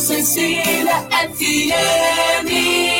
Cecília FM.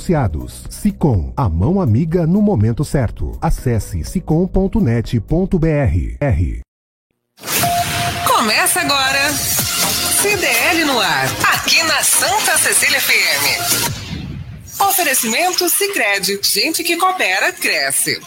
SICOM, a mão amiga no momento certo. Acesse sicom.net.br. Começa agora. CDL no ar, aqui na Santa Cecília FM. Oferecimento Sicredi, gente que coopera cresce.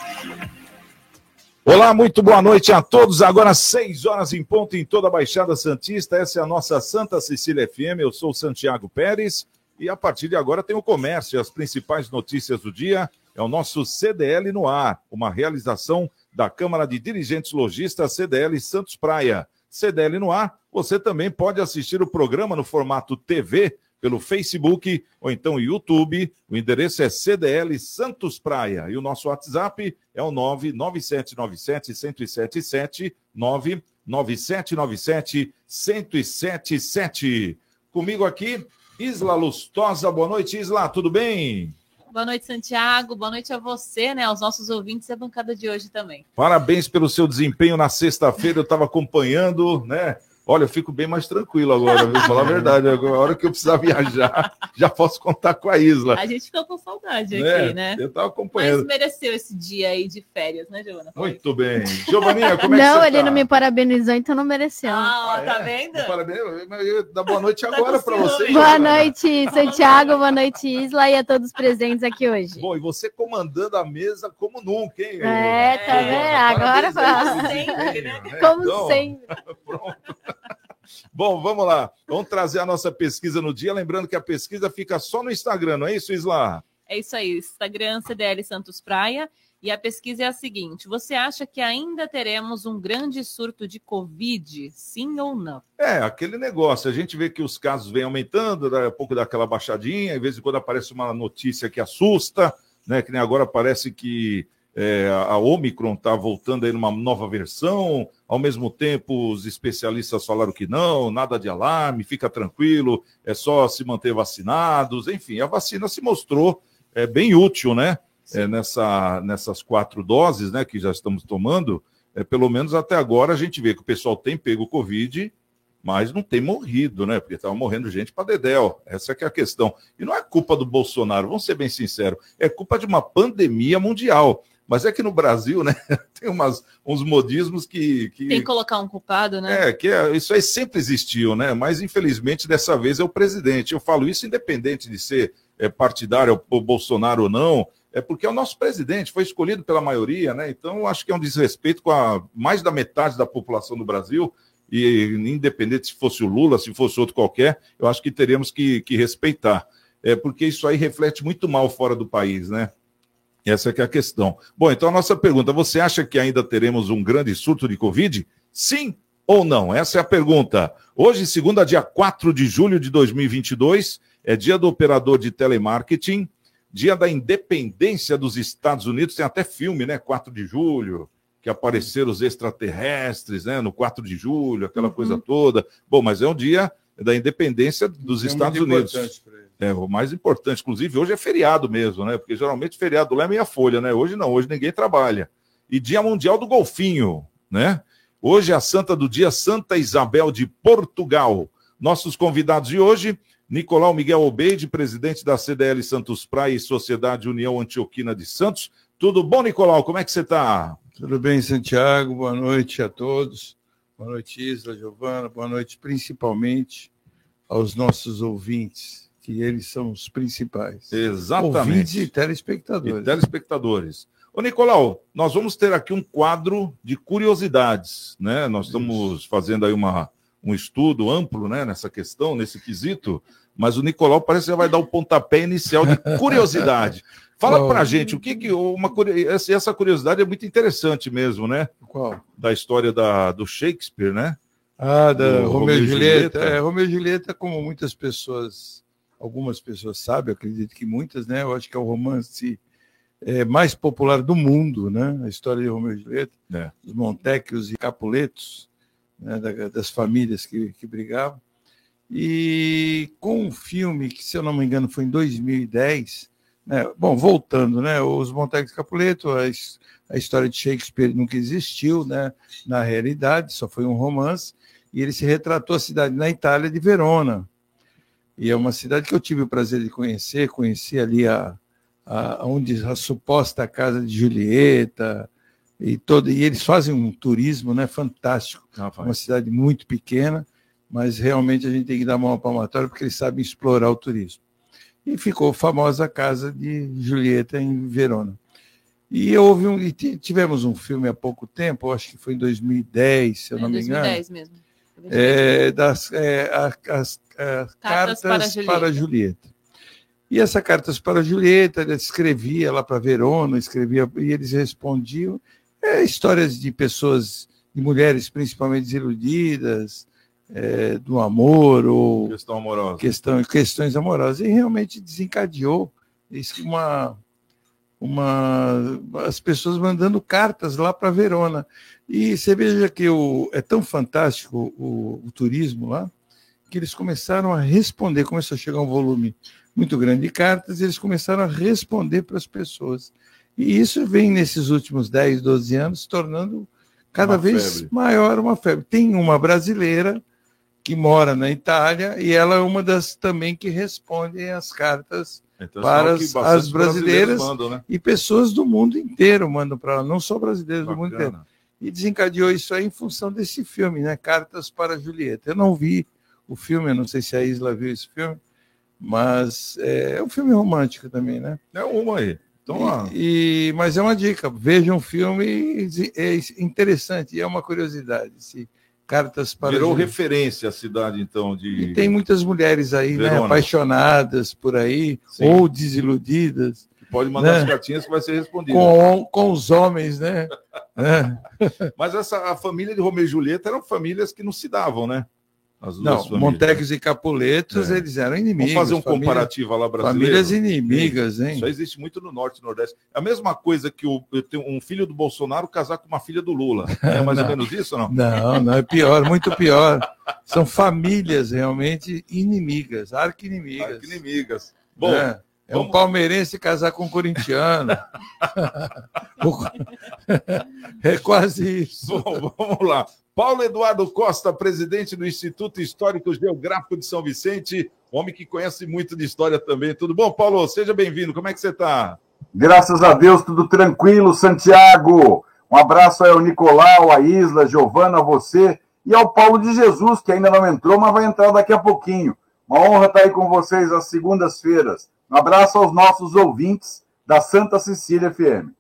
Olá, muito boa noite a todos. Agora 6 horas em ponto em toda a Baixada Santista. Essa é a nossa Santa Cecília FM. Eu sou Santiago Pérez e a partir de agora tem o comércio, as principais notícias do dia. É o nosso CDL no ar, uma realização da Câmara de Dirigentes Logistas CDL Santos Praia. CDL no ar, você também pode assistir o programa no formato TV pelo Facebook ou então YouTube. O endereço é CDL Santos Praia e o nosso WhatsApp é o 99797 1077 99797 1077. Comigo aqui, Isla Lustosa. Boa noite, Isla, tudo bem? Boa noite, Santiago. Boa noite a você, né? Aos nossos ouvintes e a bancada de hoje também. Parabéns pelo seu desempenho na sexta-feira. Eu estava acompanhando, né? Olha, eu fico bem mais tranquilo agora, vou falar a verdade. Agora, a hora que eu precisar viajar, já posso contar com a Isla. A gente ficou com saudade né? aqui, né? Eu estava acompanhando. Mas mereceu esse dia aí de férias, né, Giovana? Muito bem. Giovaninha, como é não, que você Não, ele tá? não me parabenizou, então não mereceu. Ah, ah tá é? vendo? Parabéns. Dá boa noite tá agora para você. Boa noite, Santiago. Boa noite, Isla, e a todos presentes aqui hoje. Bom, e você comandando a mesa como nunca, hein? É, tá vendo? É, agora Como sempre, né? Como então, sempre. Pronto. Bom, vamos lá. Vamos trazer a nossa pesquisa no dia. Lembrando que a pesquisa fica só no Instagram, não é isso, Isla? É isso aí, Instagram CDL Santos Praia. E a pesquisa é a seguinte: você acha que ainda teremos um grande surto de Covid? Sim ou não? É, aquele negócio. A gente vê que os casos vêm aumentando, daqui a pouco dá aquela baixadinha, de vez em quando aparece uma notícia que assusta, né? Que nem agora parece que é, a Omicron está voltando aí numa nova versão, ao mesmo tempo os especialistas falaram que não, nada de alarme, fica tranquilo, é só se manter vacinados, enfim, a vacina se mostrou é, bem útil, né? É, nessa, nessas quatro doses né, que já estamos tomando, é, pelo menos até agora a gente vê que o pessoal tem pego Covid, mas não tem morrido, né? Porque estava morrendo gente para Dedéu. Essa que é a questão. E não é culpa do Bolsonaro, vamos ser bem sinceros, é culpa de uma pandemia mundial. Mas é que no Brasil, né, tem umas, uns modismos que, que. Tem que colocar um culpado, né? É, que é, isso aí sempre existiu, né? Mas infelizmente dessa vez é o presidente. Eu falo isso independente de ser é, partidário ou Bolsonaro ou não, é porque é o nosso presidente, foi escolhido pela maioria, né? Então eu acho que é um desrespeito com a mais da metade da população do Brasil. E independente se fosse o Lula, se fosse outro qualquer, eu acho que teríamos que, que respeitar. É porque isso aí reflete muito mal fora do país, né? Essa é, é a questão. Bom, então a nossa pergunta: você acha que ainda teremos um grande surto de Covid? Sim ou não? Essa é a pergunta. Hoje, segunda, dia 4 de julho de 2022, é dia do operador de telemarketing, dia da independência dos Estados Unidos, tem até filme, né? 4 de julho. que apareceram os extraterrestres, né? No 4 de julho, aquela Uhum. coisa toda. Bom, mas é um dia da independência dos É Estados Unidos. É, o mais importante, inclusive, hoje é feriado mesmo, né? Porque geralmente feriado lá é meia folha, né? Hoje não, hoje ninguém trabalha. E Dia Mundial do Golfinho, né? Hoje é a santa do dia, Santa Isabel de Portugal. Nossos convidados de hoje, Nicolau Miguel Obeide, presidente da CDL Santos Praia e Sociedade União Antioquina de Santos. Tudo bom, Nicolau? Como é que você está? Tudo bem, Santiago? Boa noite a todos. Boa noite, Isla, Giovana. Boa noite, principalmente aos nossos ouvintes, que eles são os principais. Ouvintes e Exatamente. telespectadores. E telespectadores. Ô, Nicolau, nós vamos ter aqui um quadro de curiosidades, né? Nós estamos fazendo aí uma, um estudo amplo, né, nessa questão, nesse quesito, mas o Nicolau parece que vai dar o pontapé inicial de curiosidade. Fala Qual? pra gente, o que que uma essa curiosidade é muito interessante mesmo, né? Qual? Da história da, do Shakespeare, né? Ah, da Do Romeu e Julieta. Julieta. É, Romeu e Julieta, como muitas pessoas, algumas pessoas sabem, acredito que muitas, né? Eu acho que é o romance é, mais popular do mundo, né? A história de Romeu e Julieta, É. os Montecchios e Capuletos, né? da- das famílias que, que brigavam. E com um filme que, se eu não me engano, foi em 2010, né? Bom, voltando, né? Os Montecchios e Capuleto, a, a história de Shakespeare nunca existiu, né? Na realidade, só foi um romance e ele se retratou a cidade na Itália de Verona. E é uma cidade que eu tive o prazer de conhecer, conheci ali a, a onde a suposta casa de Julieta e todo e eles fazem um turismo, né, fantástico. Uma cidade muito pequena, mas realmente a gente tem que dar mão à palmatória porque eles sabem explorar o turismo. E ficou famosa a casa de Julieta em Verona. E houve um, e ti- tivemos um filme há pouco tempo, eu acho que foi em 2010, se eu É não me engano, 2010 mesmo. É, das é, a- as, é, cartas, para para, Julieta. Julieta. E essa cartas para Julieta, ele escrevia lá para Verona, escrevia e eles respondiam é, histórias de pessoas, de mulheres principalmente desiludidas, é, do amor ou Questão amorosa. questão, questões amorosas. E realmente desencadeou isso, uma, uma, as pessoas mandando cartas lá para Verona. E você veja que o, é tão fantástico o, o turismo lá, que eles começaram a responder, começou a chegar um volume muito grande de cartas, e eles começaram a responder para as pessoas. E isso vem nesses últimos 10, 12 anos, tornando cada Uma vez febre. maior uma febre. Tem uma brasileira que mora na Itália e ela é uma das também que respondem as cartas Então, para as- as brasileiras mandam, né? e pessoas do mundo inteiro mandam para ela, não só brasileiros do mundo inteiro. Bacana. E desencadeou isso aí em função desse filme, né? Cartas para Julieta. Eu não vi o filme, eu não sei se a Isla viu esse filme, mas é, é um filme romântico também, né? É uma aí. Então, E, e- mas é uma dica, vejam o filme, é interessante, e é uma curiosidade. Se Cartas para virou referência a cidade, então, de. E tem muitas mulheres aí, né, Verona. apaixonadas por aí, Sim. ou desiludidas, Pode mandar né? as cartinhas que vai ser respondida. com, com os homens, né? É. Mas essa, a família de Romeu e Julieta eram famílias que não se davam, né? As duas Não, famílias. Montecos e Capuletos, É. eles eram Vamos inimigos. fazer um família- comparativo lá brasileiro. Famílias inimigas, hein? Isso existe muito no norte e nordeste. É a mesma coisa que o, um filho do Bolsonaro casar com uma filha do Lula. É mais ou menos isso, ou não? Não, não, é pior, muito pior. São famílias realmente inimigas, arqui-inimigas. Ah, que inimigas. Bom, é, é um vamos- palmeirense casar com um corintiano. é quase isso. Bom, vamos lá. Paulo Eduardo Costa, presidente do Instituto Histórico Geográfico de São Vicente, homem que conhece muito de história também. Tudo bom, Paulo? Seja bem-vindo. Como é que você está? Graças a Deus, tudo tranquilo, Santiago. Um abraço aí ao Nicolau, à Isla, Giovana, a você e ao Paulo de Jesus, que ainda não entrou, mas vai entrar daqui a pouquinho. Uma honra estar aí com vocês às segundas-feiras. Um abraço aos nossos ouvintes da Santa Cecília FM.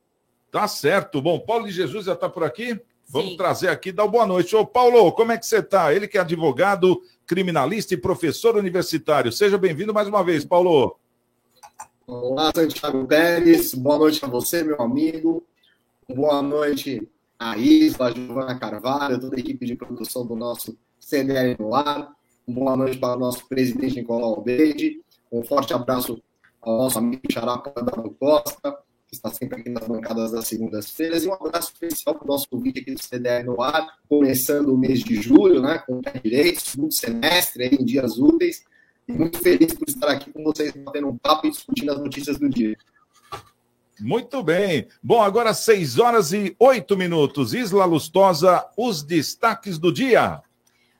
Tá certo. Bom, Paulo de Jesus já está por aqui? Vamos Sim. trazer aqui, dar uma boa noite. Ô, Paulo, como é que você está? Ele que é advogado, criminalista e professor universitário. Seja bem-vindo mais uma vez, Paulo. Olá, Santiago Pérez. Boa noite a você, meu amigo. Boa noite a Isla, a Giovana Carvalho, toda a equipe de produção do nosso CDL no ar. Boa noite para o nosso presidente Nicolau Albeide. Um forte abraço ao nosso amigo Xará Dano Costa. Que está sempre aqui nas bancadas das segundas-feiras, e um abraço especial para o nosso vídeo aqui do CDR no ar, começando o mês de julho, né, com o direito, segundo semestre, aí, em dias úteis, e muito feliz por estar aqui com vocês, batendo um papo e discutindo as notícias do dia. Muito bem. Bom, agora 6 horas e 8 minutos. Isla Lustosa, os destaques do dia.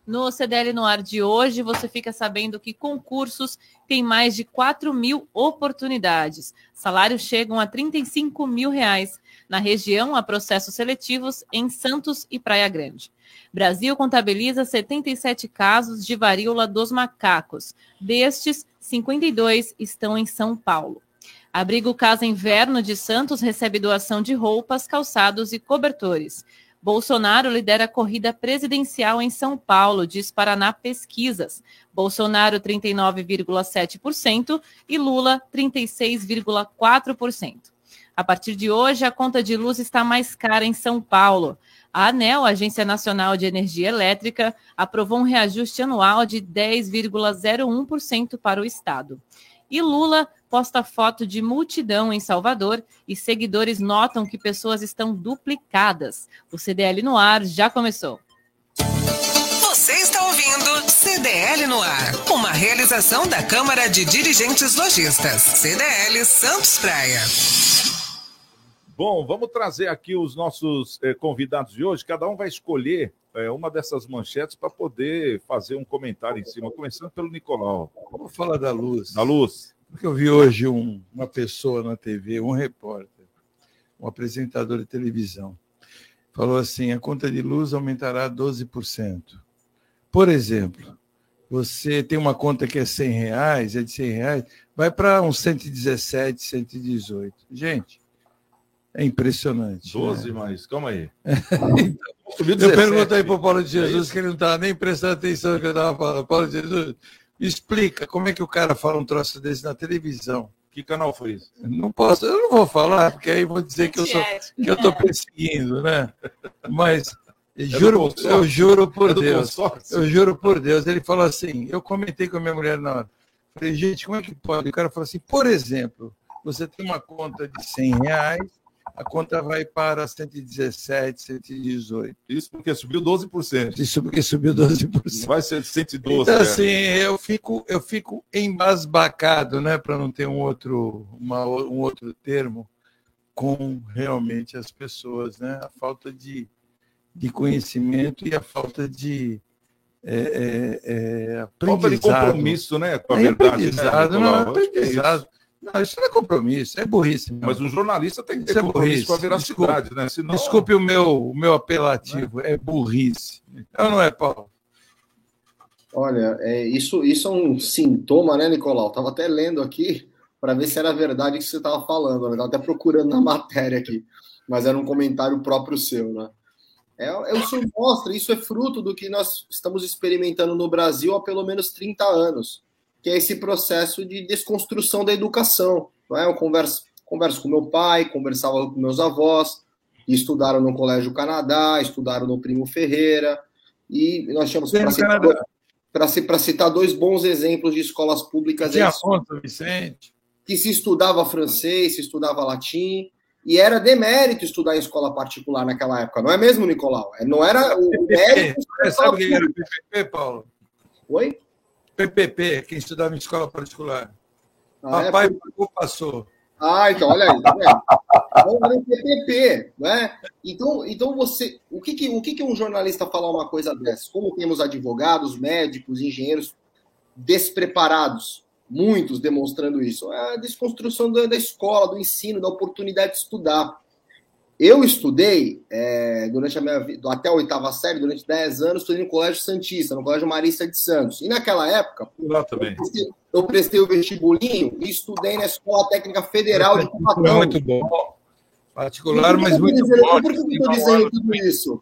No CDL no ar de hoje, você fica sabendo que concursos têm mais de 4 mil oportunidades. Salários chegam a 35 mil reais. Na região, há processos seletivos em Santos e Praia Grande. Brasil contabiliza 77 casos de varíola dos macacos. Destes, 52 estão em São Paulo. Abrigo Casa Inverno de Santos recebe doação de roupas, calçados e cobertores. Bolsonaro lidera a corrida presidencial em São Paulo, diz Paraná Pesquisas. Bolsonaro 39,7% e Lula 36,4%. A partir de hoje, a conta de luz está mais cara em São Paulo. A ANEL, Agência Nacional de Energia Elétrica, aprovou um reajuste anual de 10,01% para o estado. E Lula posta foto de multidão em Salvador e seguidores notam que pessoas estão duplicadas. O CDL no ar já começou. Você está ouvindo CDL no ar, uma realização da Câmara de Dirigentes Lojistas, CDL Santos Praia. Bom, vamos trazer aqui os nossos eh, convidados de hoje. Cada um vai escolher eh, uma dessas manchetes para poder fazer um comentário em cima, começando pelo Nicolau. Vamos falar da luz. Da luz. Porque eu vi hoje um, uma pessoa na TV, um repórter, um apresentador de televisão, falou assim: a conta de luz aumentará 12%. Por exemplo, você tem uma conta que é 100 reais, é de 100 reais, vai para uns 117, 118. Gente, é impressionante. 12 né? mais, calma aí. Então, eu perguntei para o Paulo de Jesus que ele não estava nem prestando atenção no que eu estava falando. Paulo de Jesus, explica como é que o cara fala um troço desse na televisão. Que canal foi isso? Não posso, eu não vou falar, porque aí vou dizer que eu sou, que eu estou perseguindo, né? Mas É juro, eu juro por É Deus, eu juro por Deus. Ele falou assim, eu comentei com a minha mulher na hora. Falei, gente, como é que pode? O cara falou assim, por exemplo, você tem uma conta de 100 reais, a conta vai para 117, 118. Isso porque subiu 12%. Isso porque subiu 12%. Vai ser 112. Então, cara. assim, eu fico, eu fico embasbacado, né, para não ter um outro, uma, um outro termo, com realmente as pessoas, né? A falta de, de conhecimento e a falta de é, é, é, Falta de aprendizado. compromisso, né? Com a É verdade. aprendizado, né, não, é é aprendizado. Não, isso não é compromisso, é burrice. Mas o jornalista tem que ter Isso é compromisso burrice. com a veracidade, né? Senão... Desculpe o meu, o meu apelativo, é burrice. Então não é, Paulo? Olha, é, isso, isso é um sintoma, né, Nicolau? Estava até lendo aqui para ver se era verdade o que você estava falando. Eu estava até procurando na matéria aqui, mas era um comentário próprio seu, né? É, é, isso mostra, isso é fruto do que nós estamos experimentando no Brasil há pelo menos 30 anos, que é esse processo de desconstrução da educação. Não é? Eu converso, converso com meu pai, conversava com meus avós, estudaram no Colégio Canadá, estudaram no Primo Ferreira, e nós tínhamos para citar, citar dois bons exemplos de escolas públicas Tinha Vicente. que se estudava francês, se estudava latim, e era demérito estudar em escola particular naquela época, não é mesmo, Nicolau? É, Não era o o mérito. Você sabe o que era PPP, Paulo? Oi? PPP, quem estudava em escola particular. Ah, é? Papai pagou, passou. Ah, então, olha aí, era um PPP, né? Então, então você, o que que, o que que um jornalista falar uma coisa dessa? Como temos advogados, médicos, engenheiros despreparados, muitos demonstrando isso, é a desconstrução da, da escola, do ensino, da oportunidade de estudar. Eu estudei é, durante a minha vida, até a oitava série, durante 10 anos, estudei no Colégio Santista, no Colégio Marista de Santos. E naquela época, Lá também. eu prestei o vestibulinho e estudei na Escola Técnica Federal de Cubatão. Muito bom. Particular, que mas eu muito dizendo- bom. Por que eu estou dizendo tudo isso?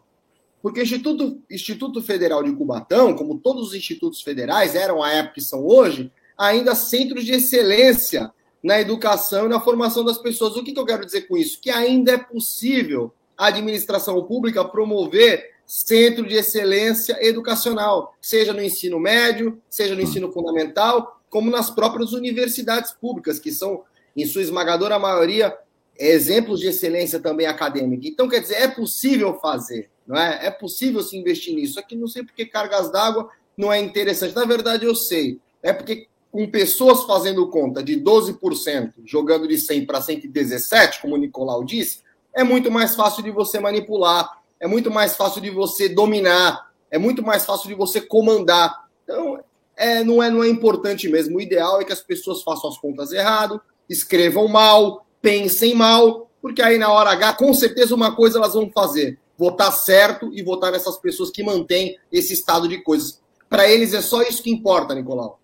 Porque o Instituto, Instituto Federal de Cubatão, como todos os institutos federais eram à época e são hoje, ainda centros de excelência na educação e na formação das pessoas. O que, que eu quero dizer com isso? Que ainda é possível a administração pública promover centro de excelência educacional, seja no ensino médio, seja no ensino fundamental, como nas próprias universidades públicas, que são, em sua esmagadora maioria, exemplos de excelência também acadêmica. Então, quer dizer, é possível fazer, não é? É possível se investir nisso. Aqui não sei porque cargas d'água não é interessante. Na verdade, eu sei. É porque com pessoas fazendo conta de 12%, jogando de 100 para 117, como o Nicolau disse, é muito mais fácil de você manipular, é muito mais fácil de você dominar, é muito mais fácil de você comandar. Então, é, não, é, não é importante mesmo. O ideal é que as pessoas façam as contas errado, escrevam mal, pensem mal, porque aí na hora H, com certeza, uma coisa elas vão fazer: votar certo e votar nessas pessoas que mantêm esse estado de coisas. Para eles é só isso que importa, Nicolau.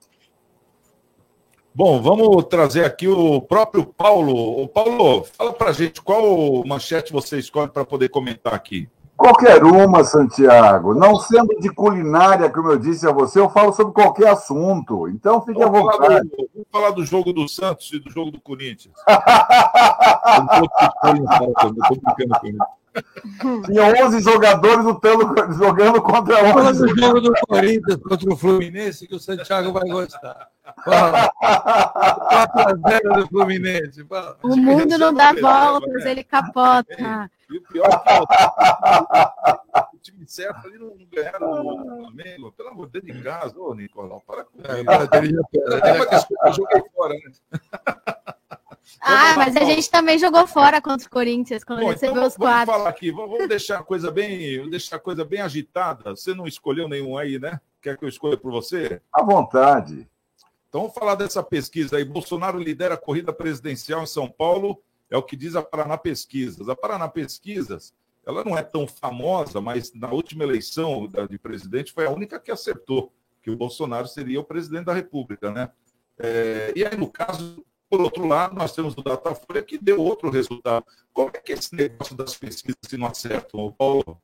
Bom, vamos trazer aqui o próprio Paulo. O Paulo, fala pra gente qual manchete você escolhe para poder comentar aqui. Qualquer uma, Santiago. Não sendo de culinária, como eu disse a você, eu falo sobre qualquer assunto. Então fique à vontade. Falar do, vamos falar do jogo do Santos e do jogo do Corinthians. Tinha 11 jogadores lutando, jogando contra 11. Fala do jogo do Corinthians contra o Fluminense, que o Santiago vai gostar. 4x0 do Fluminense. Fala. O mundo não dá voltas, ele capota. E o pior é que o time certo ali não ganharam o Flamengo. Pelo amor de Deus, de casa, ô Nicolau, para com isso. Eu joguei fora, né? Ah, mas a gente também jogou fora contra o Corinthians quando Bom, recebeu então, os vamos quatro. falar aqui, vamos vamos deixar a coisa bem, vamos deixar a coisa bem agitada. Você não escolheu nenhum aí, né? Quer que eu escolha por você? À vontade. Então vamos falar dessa pesquisa aí. Bolsonaro lidera a corrida presidencial em São Paulo, é o que diz a Paraná Pesquisas. A Paraná Pesquisas, ela não é tão famosa, mas na última eleição de presidente foi a única que acertou que o Bolsonaro seria o presidente da República, né? É, e aí, no caso, por outro lado, nós temos o Datafolha que deu outro resultado. Como é que é esse negócio das pesquisas se não acertam, Paulo?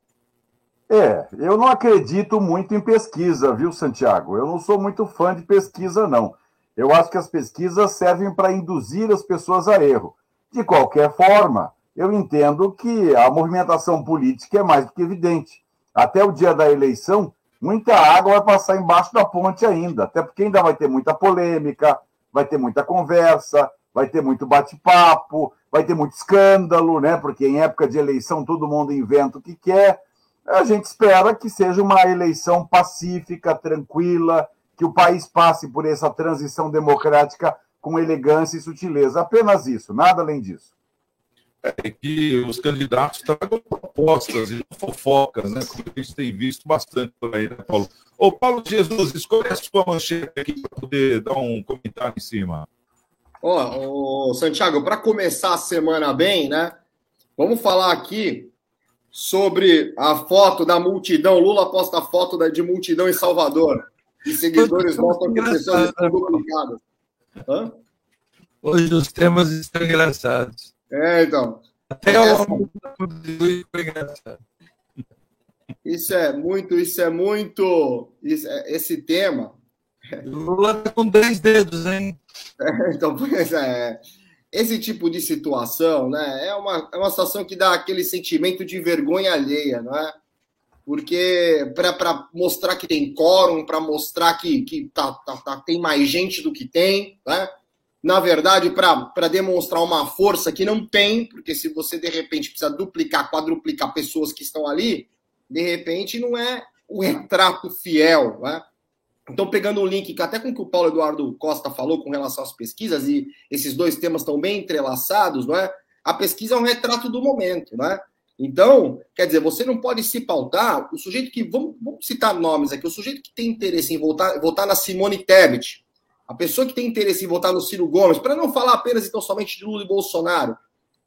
É, eu não acredito muito em pesquisa, viu, Santiago? Eu não sou muito fã de pesquisa, não. Eu acho que as pesquisas servem para induzir as pessoas a erro. De qualquer forma, eu entendo que a movimentação política é mais do que evidente. Até o dia da eleição, muita água vai passar embaixo da ponte ainda, até porque ainda vai ter muita polêmica, vai ter muita conversa, vai ter muito bate-papo, vai ter muito escândalo, né? Porque em época de eleição todo mundo inventa o que quer. A gente espera que seja uma eleição pacífica, tranquila, que o país passe por essa transição democrática com elegância e sutileza. Apenas isso, nada além disso. É que os candidatos tragam propostas e não fofocas, né? Como a gente tem visto bastante por aí, né, Paulo? Ô, Paulo Jesus, escolhe a sua manchete aqui para poder dar um comentário em cima. Ó, ô, Santiago, para começar a semana bem, né? Vamos falar aqui sobre a foto da multidão. Lula posta a foto da- de multidão em Salvador. E seguidores mostram que pessoas estão duplicadas. Hã? Hoje os temas estão engraçados. É, então. Até o foi engraçado. Isso é muito, isso é muito. isso é- esse tema. Lula tá com 10 dedos, hein? Então, pois é. Esse tipo de situação, né? É uma, é uma situação que dá aquele sentimento de vergonha alheia, não é? Porque para mostrar que tem quórum, para mostrar que, que tá, tá, tá- tem mais gente do que tem, né? Na verdade, para demonstrar uma força que não tem, porque se você de repente precisa duplicar, quadruplicar pessoas que estão ali, de repente não é o retrato fiel, né? Então, pegando um link até com o que o Paulo Eduardo Costa falou com relação às pesquisas, e esses dois temas estão bem entrelaçados, não é? A pesquisa é um retrato do momento, não é? Então, quer dizer, você não pode se pautar, o sujeito que, vamos, vamos citar nomes aqui, o sujeito que tem interesse em votar, votar na Simone Tebet, a pessoa que tem interesse em votar no Ciro Gomes, para não falar apenas então somente de Lula e Bolsonaro,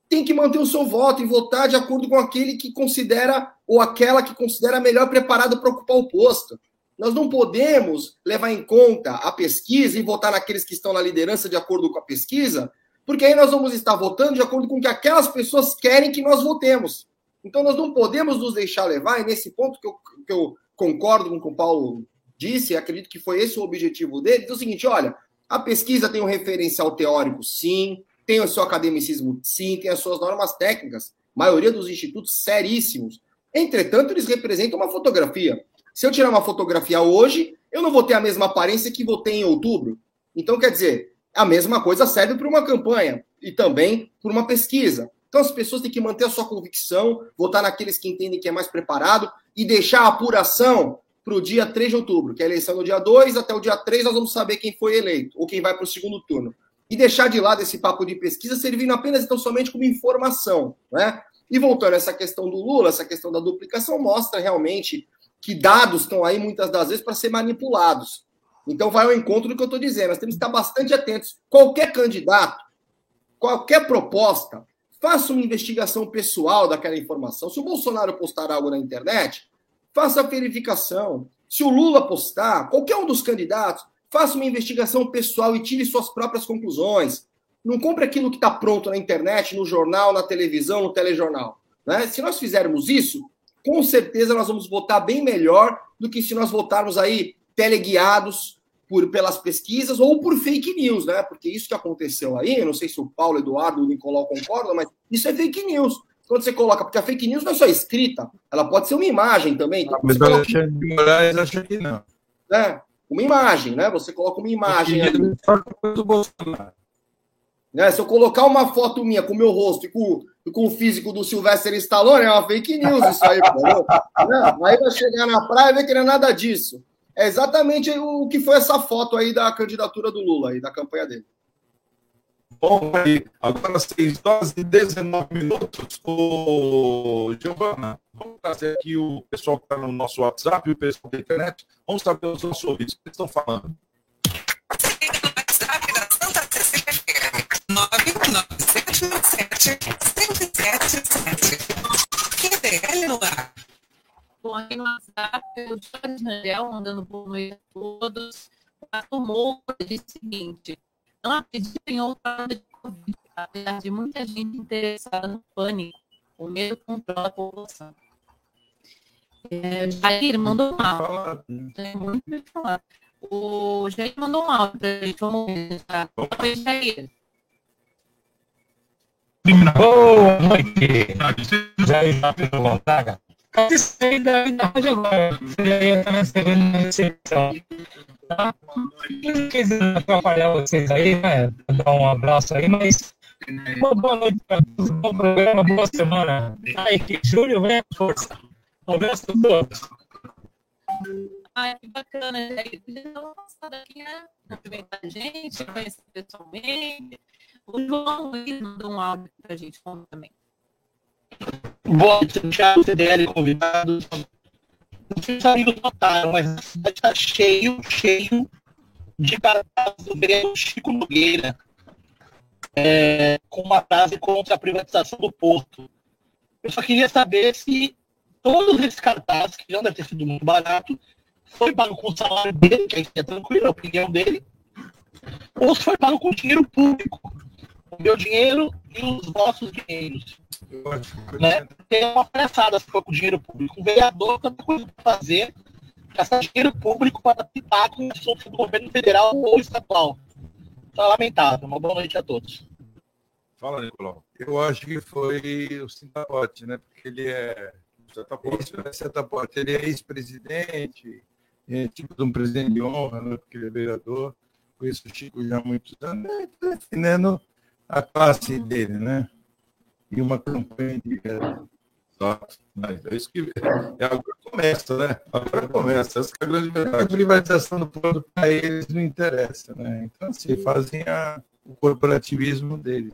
tem que manter o seu voto e votar de acordo com aquele que considera, ou aquela que considera melhor preparado para ocupar o posto. Nós não podemos levar em conta a pesquisa e votar naqueles que estão na liderança de acordo com a pesquisa, porque aí nós vamos estar votando de acordo com o que aquelas pessoas querem que nós votemos. Então nós não podemos nos deixar levar, e nesse ponto que eu, que eu concordo com o o Paulo disse, acredito que foi esse o objetivo dele, é o seguinte: olha, a pesquisa tem um referencial teórico, sim, tem o seu academicismo, sim, tem as suas normas técnicas, maioria dos institutos seríssimos. Entretanto, eles representam uma fotografia. Se eu tirar uma fotografia hoje, eu não vou ter a mesma aparência que vou ter em outubro. Então, quer dizer, a mesma coisa serve para uma campanha e também para uma pesquisa. Então as pessoas têm que manter a sua convicção, votar naqueles que entendem que é mais preparado e deixar a apuração para o dia 3 de outubro, que é a eleição no dia 2, até o dia 3 nós vamos saber quem foi eleito, ou quem vai para o segundo turno. E deixar de lado esse papo de pesquisa, servindo apenas então somente como informação. Né? E voltando a essa questão do Lula, essa questão da duplicação, mostra realmente que dados estão aí muitas das vezes para ser manipulados. Então vai ao encontro do que eu estou dizendo. Nós temos que estar bastante atentos. Qualquer candidato, qualquer proposta, faça uma investigação pessoal daquela informação. Se o Bolsonaro postar algo na internet, faça a verificação. Se o Lula postar, qualquer um dos candidatos, faça uma investigação pessoal e tire suas próprias conclusões. Não compre aquilo que está pronto na internet, no jornal, na televisão, no telejornal. Né? Se nós fizermos isso, com certeza nós vamos votar bem melhor do que se nós votarmos aí teleguiados por, pelas pesquisas ou por fake news, né? Porque isso que aconteceu aí, eu não sei se o Paulo, Eduardo, o Nicolau concordam, mas isso é fake news. Quando você coloca, porque a fake news não é só escrita, ela pode ser uma imagem também. Então, Mas o Alexandre de Moraes acha que não. né, uma imagem, né? Você coloca uma imagem. Né? Se eu colocar uma foto minha com o meu rosto e com, com o físico do Sylvester Stallone, é uma fake news isso aí. Não, aí vai chegar na praia e ver que não é nada disso. É exatamente o que foi essa foto aí da candidatura do Lula aí, da campanha dele. Bom, aí, agora 6 horas e 19 minutos. Ô, Giovana, vamos trazer aqui o pessoal que está no nosso WhatsApp o pessoal da internet. Vamos saber os nossos ouvintes o que estão falando. WhatsApp da Santa Cecília FM. 99797 QDL no ar. Bom, aqui no WhatsApp, o Jorge Rangel mandando boa noite a todos. O Moura diz o seguinte: não acreditem em outra onda de Covid, apesar de muita gente interessada no pânico. O medo controla a população. É, Jair mandou um áudio. Tem muito o que falar. O Jair mandou um áudio pra gente. Vamos ver. Tá? Oi, Jair. Boa noite. Jair Rápido Gonzaga. Participei da vida hoje agora. Eu também estou na recepção. Tá? Não quis atrapalhar vocês aí, né? Dar um abraço aí, mas uma boa noite para todos. Bom programa, boa semana. Aí, que Júlio vem com força. Um abraço a todos. Ai, que bacana, Jair. Podia dar uma passada aqui, né? Cumprimentar a gente, conhecer pessoalmente. O João Luiz mandou um áudio pra gente conta também. Boa noite, Thiago, CDL, convidados. Não sei se os amigos notaram, mas a cidade está cheio, cheio de cartazes do vereador Chico Nogueira, é, com uma frase contra a privatização do porto. Eu só queria saber se todos esses cartazes, que não deve ter sido muito barato, foi pago com o salário dele, que aí é tranquilo, a opinião dele, ou se foi pago com dinheiro público. O meu dinheiro e os vossos dinheiros. Né? Tem uma palhaçada se for com dinheiro público. Um vereador tem coisa para fazer, gastar dinheiro público para pitar com assuntos do governo federal ou estadual. Então é lamentável. Uma boa noite a todos. Fala, Nicolau. Eu acho que foi o Sintapote, né? Porque ele é. Ex- Setaporte, ele é ex-presidente, é tipo de um presidente de honra, né? Porque ele é vereador. Conheço o Chico já há muitos anos, né? Defendendo a classe dele, né? E uma campanha de Exato. É isso que é, agora começa, né? Agora começa. Essa é a grande A verdade. privatização do produto para eles não interessa, né? Então, assim, fazem a- o corporativismo deles.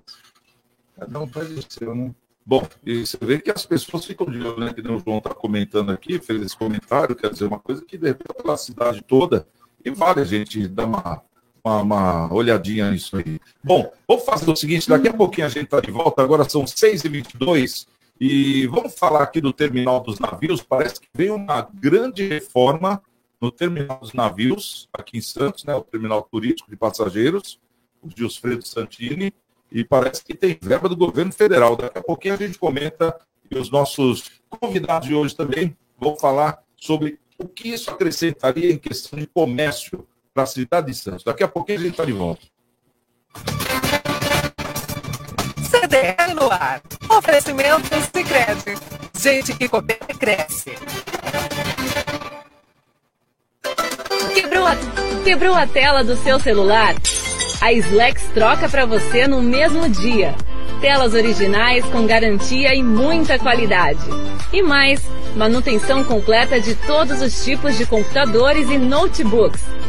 Cada um faz o seu, né? Bom, e você vê que as pessoas ficam de olho, né? Que o João está comentando aqui, fez esse comentário, quer dizer, uma coisa que deve pela cidade toda, e a gente dar uma, uma, uma olhadinha nisso aí. Bom, vamos fazer o seguinte, daqui a pouquinho a gente está de volta, agora são 6h22, e vamos falar aqui do terminal dos navios. Parece que veio uma grande reforma no terminal dos navios, aqui em Santos, né? O terminal turístico de passageiros, o Gilfredo Santini, e parece que tem verba do governo federal. Daqui a pouquinho a gente comenta e os nossos convidados de hoje também vão falar sobre o que isso acrescentaria em questão de comércio para a cidade de Santos. Daqui a pouquinho a gente está de volta. CDL no ar. Oferecimento Sicredi. Gente que coopera cresce. Quebrou a, quebrou a tela do seu celular? A Slex troca para você no mesmo dia. Telas originais com garantia e muita qualidade. E mais, manutenção completa de todos os tipos de computadores e notebooks.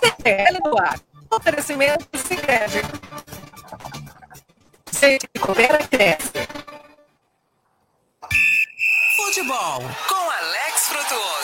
CTL no ar. Oferecimento Sicredi. Gente que coopera cresce. Futebol com Alex Frutuoso.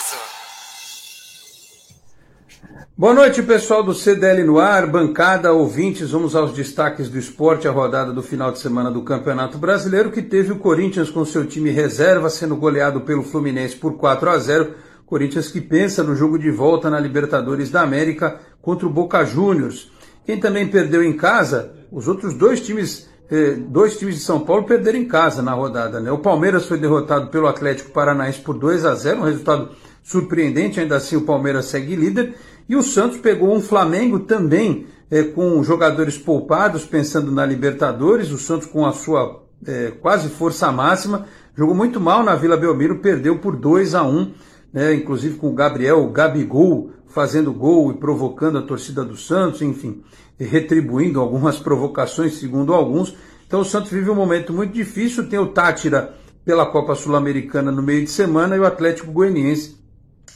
Boa noite, pessoal do CDL no ar, bancada, ouvintes. Vamos aos destaques do esporte, a rodada do final de semana do Campeonato Brasileiro, que teve o Corinthians com seu time reserva sendo goleado pelo Fluminense por 4 a 0. Corinthians que pensa no jogo de volta na Libertadores da América contra o Boca Juniors. Quem também perdeu em casa, os outros dois times, eh, dois times de São Paulo perderam em casa na rodada. Né? O Palmeiras foi derrotado pelo Atlético Paranaense por 2 a 0, um resultado surpreendente, ainda assim o Palmeiras segue líder. E o Santos pegou um Flamengo também é, com jogadores poupados, pensando na Libertadores. O Santos, com a sua é, quase força máxima, jogou muito mal na Vila Belmiro, perdeu por 2 a 1 né, inclusive com o Gabriel, o Gabigol, fazendo gol e provocando a torcida do Santos, enfim, retribuindo algumas provocações, segundo alguns. Então o Santos vive um momento muito difícil. Tem o Tátira pela Copa Sul-Americana no meio de semana e o Atlético Goianiense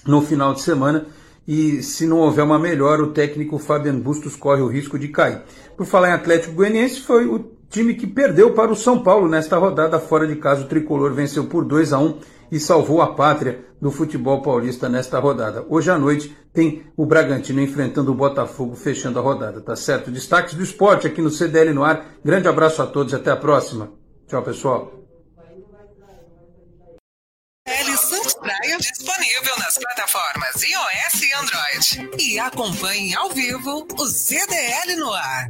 no final de semana e se não houver uma melhora, o técnico Fabian Bustos corre o risco de cair. Por falar em Atlético Goianiense, foi o time que perdeu para o São Paulo nesta rodada fora de casa. O tricolor venceu por 2 a 1 e salvou a pátria do futebol paulista nesta rodada. Hoje à noite tem o Bragantino enfrentando o Botafogo fechando a rodada, tá certo? Destaques do esporte aqui no CDL no ar. Grande abraço a todos e até a próxima. Tchau, pessoal. L Santos Praia disponível nas plataformas iOS e Android. E acompanhe ao vivo o CDL no ar.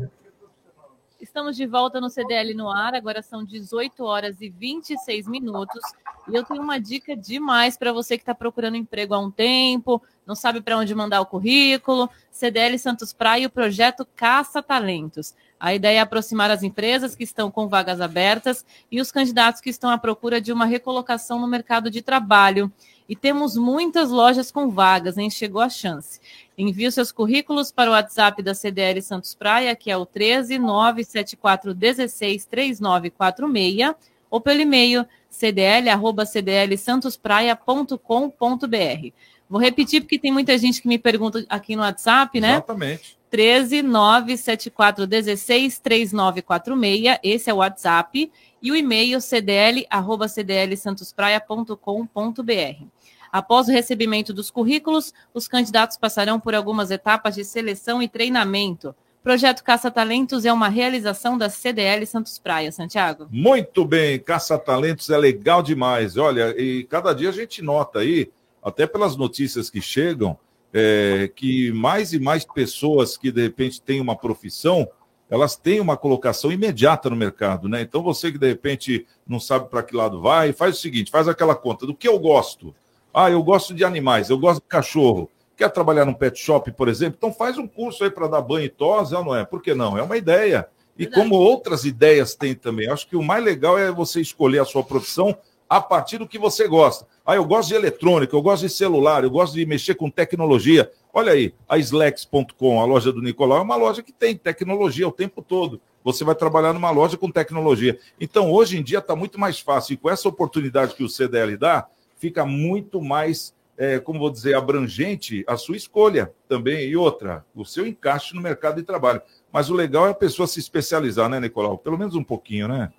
Estamos de volta no CDL no ar, agora são 18 horas e 26 minutos. E eu tenho uma dica demais para você que está procurando emprego há um tempo, não sabe para onde mandar o currículo. CDL Santos Praia e o projeto Caça Talentos. A ideia é aproximar as empresas que estão com vagas abertas e os candidatos que estão à procura de uma recolocação no mercado de trabalho. E temos muitas lojas com vagas, hein? Chegou a chance. Envie seus currículos para o WhatsApp da CDL Santos Praia, que é o 13 974 16 3946, ou pelo e-mail cdl@cdlsantospraia.com.br. Vou repetir porque tem muita gente que me pergunta aqui no WhatsApp, né? Exatamente. 13 974 16 3946, esse é o WhatsApp, e o e-mail cdl@cdlsantospraia.com.br. Após o recebimento dos currículos, os candidatos passarão por algumas etapas de seleção e treinamento. Projeto Caça Talentos é uma realização da CDL Santos Praia, Santiago. Muito bem, Caça Talentos é legal demais. Olha, e cada dia a gente nota aí, até pelas notícias que chegam, é, que mais e mais pessoas que de repente têm uma profissão elas têm uma colocação imediata no mercado, né? Então você que de repente não sabe para que lado vai, faz o seguinte, faz aquela conta do que eu gosto. Ah, eu gosto de animais, eu gosto de cachorro. Quer trabalhar num pet shop, por exemplo? Então faz um curso aí para dar banho e tosse, ou não é? Por que não? É uma ideia. E como outras ideias tem também. Acho que o mais legal é você escolher a sua profissão a partir do que você gosta. Ah, eu gosto de eletrônica, eu gosto de celular, eu gosto de mexer com tecnologia. Olha aí, a Slex.com, a loja do Nicolau, é uma loja que tem tecnologia o tempo todo. Você vai trabalhar numa loja com tecnologia. Então, hoje em dia está muito mais fácil. E com essa oportunidade que o CDL dá, fica muito mais, é, como vou dizer, abrangente a sua escolha também. E outra, o seu encaixe no mercado de trabalho. Mas o legal é a pessoa se especializar, né, Nicolau? Pelo menos um pouquinho, né?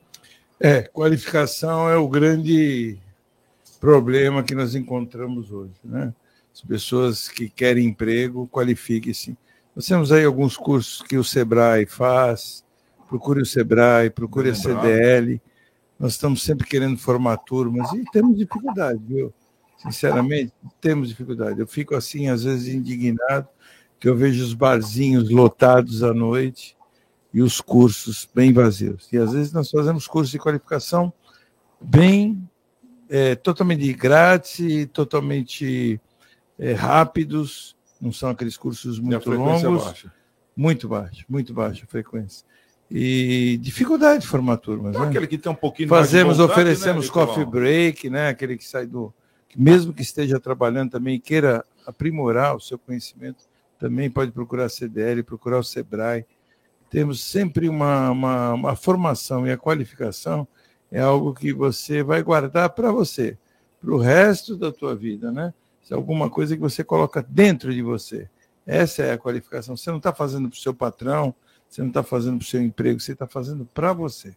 É, qualificação é o grande problema que nós encontramos hoje, né? As pessoas que querem emprego, qualifiquem-se. Nós temos aí alguns cursos que o Sebrae faz, procure o Sebrae, procure a CDL. Nós estamos sempre querendo formar turmas e temos dificuldade, viu? Sinceramente, temos dificuldade. Eu fico assim, às vezes, indignado, que eu vejo os barzinhos lotados à noite e os cursos bem vazios. E às vezes nós fazemos cursos de qualificação bem é, totalmente grátis, totalmente é, rápidos, não são aqueles cursos muito longos. Baixa. Muito baixa, muito baixa a frequência. E dificuldade de formar turmas. Né? Aquele que tem um pouquinho Fazemos, vontade, oferecemos né, coffee break, né? Aquele que sai do. mesmo que esteja trabalhando também queira aprimorar o seu conhecimento, também pode procurar a CDL, procurar o SEBRAE temos sempre uma, uma, uma formação e a qualificação é algo que você vai guardar para você, para o resto da tua vida, né? Isso é alguma coisa que você coloca dentro de você. Essa é a qualificação. Você não está fazendo para o seu patrão, você não está fazendo para o seu emprego, você está fazendo para você.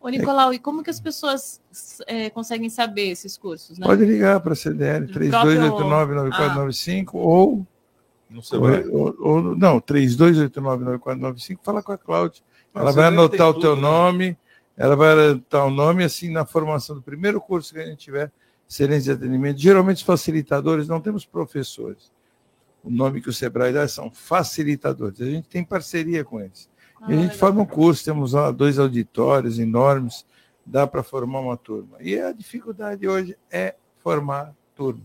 Ô, Nicolau, é... e como que as pessoas é, conseguem saber esses cursos? Né? Pode ligar para a CDL, 3289-9495 ah. ou no celular. Ou, ou, ou, não, 32899495, fala com a Cláudia. Ela vai anotar o teu tudo, né? nome, né? ela vai anotar o nome, assim, na formação do primeiro curso que a gente tiver, excelência de atendimento. Geralmente, os facilitadores, não temos professores. O nome que o Sebrae dá são facilitadores. A gente tem parceria com eles. Ah, e a gente legal. forma um curso, temos lá dois auditórios enormes, dá para formar uma turma. E a dificuldade hoje é formar turma.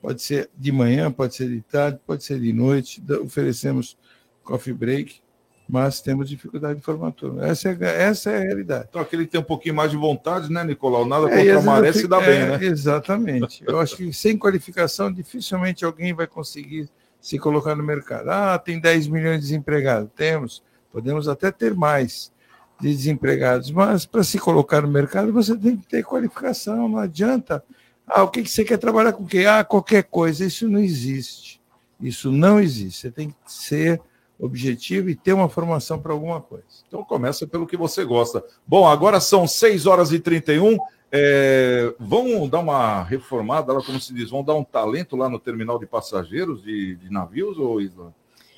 Pode ser de manhã, pode ser de tarde, pode ser de noite. Oferecemos coffee break, mas temos dificuldade de formar turma. Essa é, essa é a realidade. Então, aquele que tem um pouquinho mais de vontade, né, Nicolau? Nada é, contra a maré se dá bem, é, né? Exatamente. Eu acho que sem qualificação, dificilmente alguém vai conseguir se colocar no mercado. Ah, tem 10 milhões de desempregados. Temos. Podemos até ter mais de desempregados, mas para se colocar no mercado você tem que ter qualificação. Não adianta ah, o que, você quer trabalhar com o quê? Ah, qualquer coisa. Isso não existe. Isso não existe. Você tem que ser objetivo e ter uma formação para alguma coisa. Então começa pelo que você gosta. Bom, agora são 6 horas e 31. É, vão dar uma reformada, como se diz, vão dar um talento lá no terminal de passageiros de, de navios, ou Isla?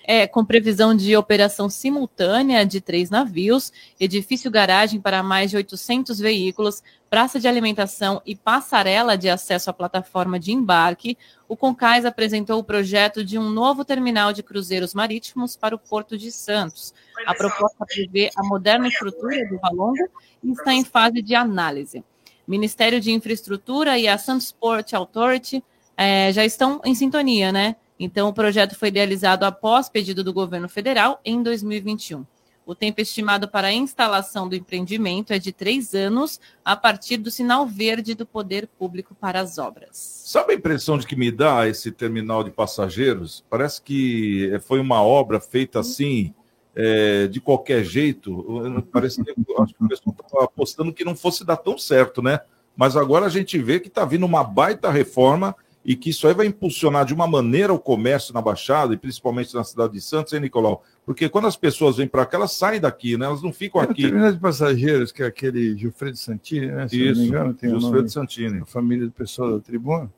É, com previsão de operação simultânea de três navios, edifício garagem para mais de 800 veículos, praça de alimentação e passarela de acesso à plataforma de embarque, o Concais apresentou o projeto de um novo terminal de cruzeiros marítimos para o Porto de Santos. A proposta prevê a moderna estrutura do Valongo e está em fase de análise. Ministério de Infraestrutura e a Santos Port Authority é, já estão em sintonia, né? Então, o projeto foi idealizado após pedido do governo federal em 2021. O tempo estimado para a instalação do empreendimento é de três anos, a partir do sinal verde do poder público para as obras. Sabe a impressão de que me dá esse terminal de passageiros? Parece que foi uma obra feita assim, é, de qualquer jeito. Parece que acho que o pessoal estava apostando que não fosse dar tão certo, né? Mas agora a gente vê que está vindo uma baita reforma e que isso aí vai impulsionar de uma maneira o comércio na Baixada e principalmente na cidade de Santos, hein, Nicolau? Porque quando as pessoas vêm para cá, elas saem daqui, né? Elas não ficam aqui. O terminal de passageiros, que é aquele Gilfredo Santini, né? Se isso, não me engano, tem Gilfredo nome, Santini. A família do pessoal da tribuna.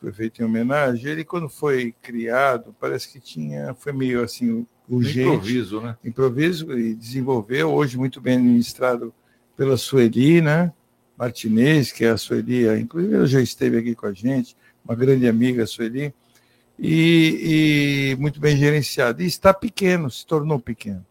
Foi feito em homenagem. Ele, quando foi criado, parece que tinha. Foi meio assim, urgente. Improviso, né? Improviso e desenvolveu, hoje muito bem administrado pela Sueli, né? Martinez, que é a Sueli, inclusive ela já esteve aqui com a gente uma grande amiga, Sueli, e, e muito bem gerenciado. E está pequeno, se tornou pequeno.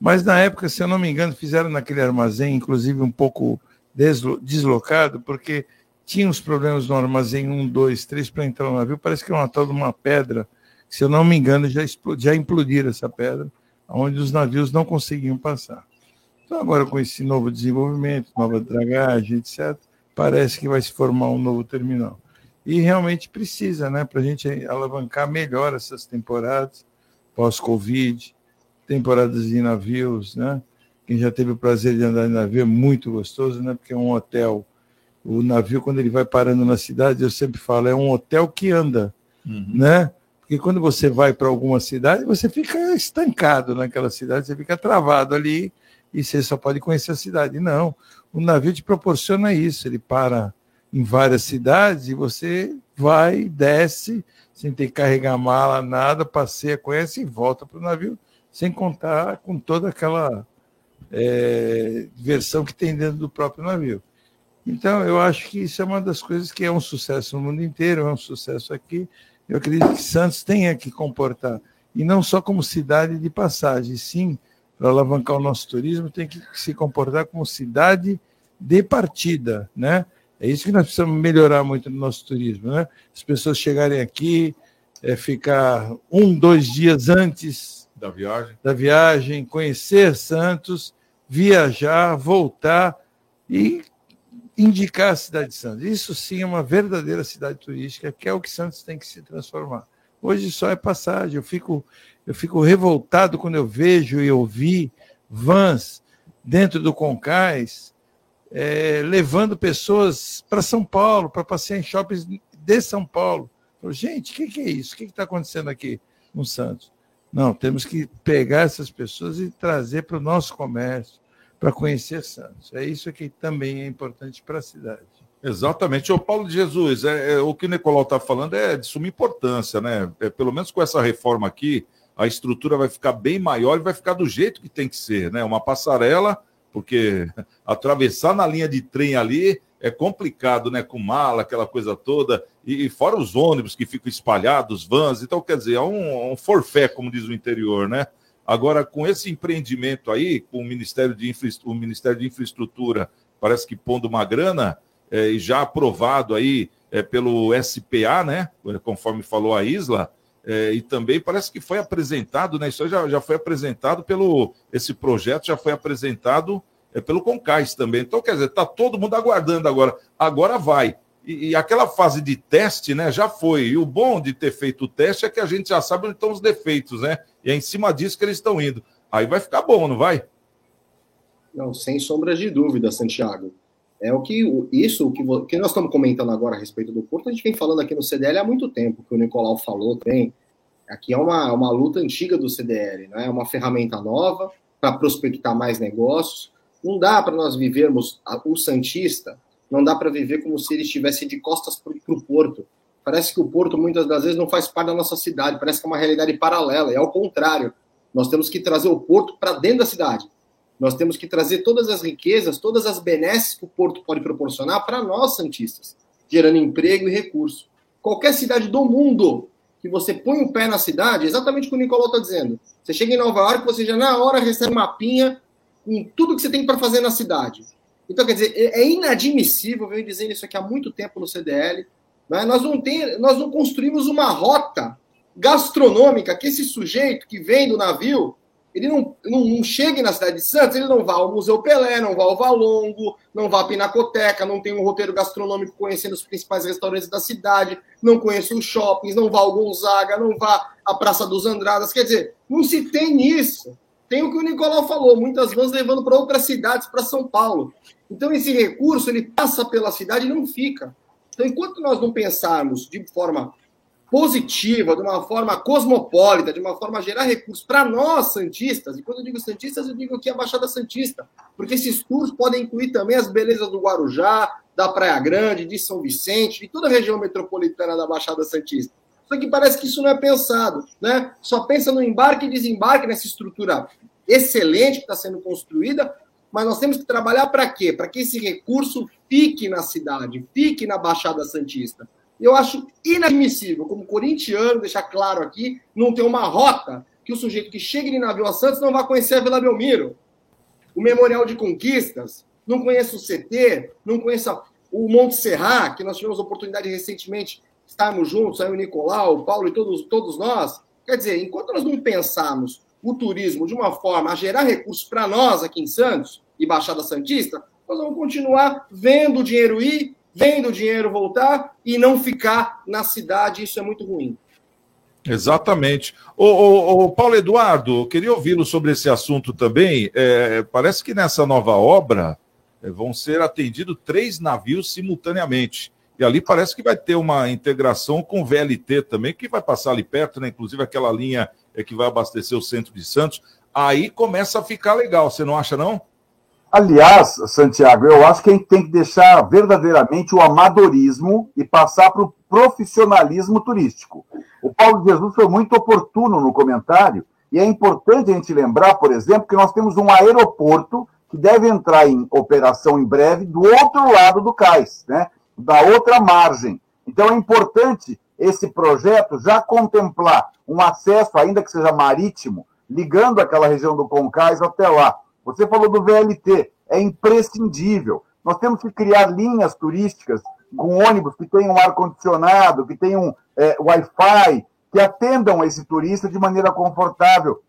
Mas na época, se eu não me engano, fizeram naquele armazém, inclusive um pouco deslo deslocado, porque tinha uns problemas no armazém 1, 2, 3 para entrar no navio. Parece que é uma tal de uma pedra, se eu não me engano, já, já implodiram essa pedra, onde os navios não conseguiam passar. Então, agora com esse novo desenvolvimento, nova dragagem, etc., parece que vai se formar um novo terminal. E realmente precisa, né, para a gente alavancar melhor essas temporadas pós-Covid, temporadas de navios, né? Quem já teve o prazer de andar em navio é muito gostoso, né? Porque é um hotel. O navio, quando ele vai parando na cidade, eu sempre falo, é um hotel que anda, uhum. né? Porque quando você vai para alguma cidade, você fica estancado naquela cidade, você fica travado ali e você só pode conhecer a cidade. Não, o navio te proporciona isso, ele para em várias cidades e você vai, desce, sem ter que carregar mala, nada, passeia, conhece e volta para o navio, sem contar com toda aquela é, versão que tem dentro do próprio navio. Então, eu acho que isso é uma das coisas que é um sucesso no mundo inteiro, é um sucesso aqui. Eu acredito que Santos tenha que comportar, e não só como cidade de passagem, sim, para alavancar o nosso turismo, tem que se comportar como cidade de partida, né? É isso que nós precisamos melhorar muito no nosso turismo, né? As pessoas chegarem aqui, é, ficar um, dois dias antes da viagem, da viagem, conhecer Santos, viajar, voltar e indicar a cidade de Santos. Isso sim é uma verdadeira cidade turística, que é o que Santos tem que se transformar. Hoje só é passagem. Eu fico, eu fico revoltado quando eu vejo e ouvi vans dentro do Concais é, levando pessoas para São Paulo, para passear em shoppings de São Paulo. Falei, gente, o que, que, é isso? O que está acontecendo aqui no Santos? Não, temos que pegar essas pessoas e trazer para o nosso comércio, para conhecer Santos. É isso que também é importante para a cidade. Exatamente. O Paulo de Jesus, é, é, o que o Nicolau está falando é de suma importância, né? É, pelo menos com essa reforma aqui, a estrutura vai ficar bem maior e vai ficar do jeito que tem que ser, né? Uma passarela porque atravessar na linha de trem ali é complicado, né? Com mala, aquela coisa toda, e, fora os ônibus que ficam espalhados, vans, então quer dizer, é um, um forfé, como diz o interior, né? Agora, com esse empreendimento aí, com o Ministério de, Infra... o Ministério de Infraestrutura, parece que pondo uma grana, é, e já aprovado aí é, pelo SPA, né? Conforme falou a Isla, é, e também parece que foi apresentado, né? Isso já, já foi apresentado pelo. Esse projeto já foi apresentado é, pelo Concais também. Então, quer dizer, está todo mundo aguardando agora. Agora vai. E, e, aquela fase de teste, né, já foi. E o bom de ter feito o teste é que a gente já sabe onde estão os defeitos, né? E é em cima disso que eles estão indo. Aí vai ficar bom, não vai? Não, sem sombra de dúvida, Santiago. É o que isso o que, que nós estamos comentando agora a respeito do Porto, a gente vem falando aqui no CDL há muito tempo, que o Nicolau falou também. Aqui é uma, uma luta antiga do CDL, né? é uma ferramenta nova para prospectar mais negócios. Não dá para nós vivermos o Santista, não dá para viver como se ele estivesse de costas para o Porto. Parece que o Porto muitas das vezes não faz parte da nossa cidade, parece que é uma realidade paralela, e ao contrário. Nós temos que trazer o Porto para dentro da cidade. Nós temos que trazer todas as riquezas, todas as benesses que o Porto pode proporcionar para nós, Santistas, gerando emprego e recurso. Qualquer cidade do mundo que você põe o pé na cidade, exatamente o que o Nicolau está dizendo. Você chega em Nova York, você já na hora recebe uma mapinha com tudo que você tem para fazer na cidade. Então, quer dizer, é, é inadmissível, eu venho dizendo isso aqui há muito tempo no CDL, né? nós, não tem, nós não construímos uma rota gastronômica que esse sujeito que vem do navio ele não, não, não, chega na cidade de Santos, ele não vai ao Museu Pelé, não vai ao Valongo, não vai à Pinacoteca, não tem um roteiro gastronômico conhecendo os principais restaurantes da cidade, não conhece os shoppings, não vai ao Gonzaga, não vai à Praça dos Andradas. Quer dizer, não se tem isso. Tem o que o Nicolau falou, muitas vans levando para outras cidades, para São Paulo. Então, esse recurso, ele passa pela cidade e não fica. Então, enquanto nós não pensarmos de forma positiva, de uma forma cosmopolita, de uma forma a gerar recursos para nós, Santistas, e quando eu digo Santistas, eu digo aqui a Baixada Santista, porque esses tours podem incluir também as belezas do Guarujá, da Praia Grande, de São Vicente, de toda a região metropolitana da Baixada Santista. Só que parece que isso não é pensado, né? Só pensa no embarque e desembarque nessa estrutura excelente que está sendo construída, mas nós temos que trabalhar para quê? Para que esse recurso fique na cidade, fique na Baixada Santista eu acho inadmissível, como corintiano, deixar claro aqui, não ter uma rota que o sujeito que chega de navio a Santos não vai conhecer a Vila Belmiro, o Memorial de Conquistas, não conheça o CT, não conheça o Monte Serra, que nós tivemos oportunidade recentemente estarmos juntos, aí o Nicolau, o Paulo e todos, todos nós. Quer dizer, enquanto nós não pensarmos o turismo de uma forma a gerar recursos para nós aqui em Santos e Baixada Santista, nós vamos continuar vendo o dinheiro ir, vendo o dinheiro voltar e não ficar na cidade. Isso é muito ruim. Exatamente. O, o, o Paulo Eduardo, eu queria ouvi-lo sobre esse assunto também. É, parece que nessa nova obra é, vão ser atendidos três navios simultaneamente. E ali parece que vai ter uma integração com o VLT também, que vai passar ali perto, né? Inclusive aquela linha é, que vai abastecer o centro de Santos. Aí começa a ficar legal, você não acha, não? Aliás, Santiago, eu acho que a gente tem que deixar verdadeiramente o amadorismo e passar para o profissionalismo turístico. O Paulo Jesus foi muito oportuno no comentário, e é importante a gente lembrar, por exemplo, que nós temos um aeroporto que deve entrar em operação em breve do outro lado do cais, né? da outra margem. Então é importante esse projeto já contemplar um acesso, ainda que seja marítimo, ligando aquela região do Concais até lá. Você falou do VLT, é imprescindível. Nós temos que criar linhas turísticas com ônibus que tenham ar-condicionado, que tenham é, Wi-Fi, que atendam esse turista de maneira confortável.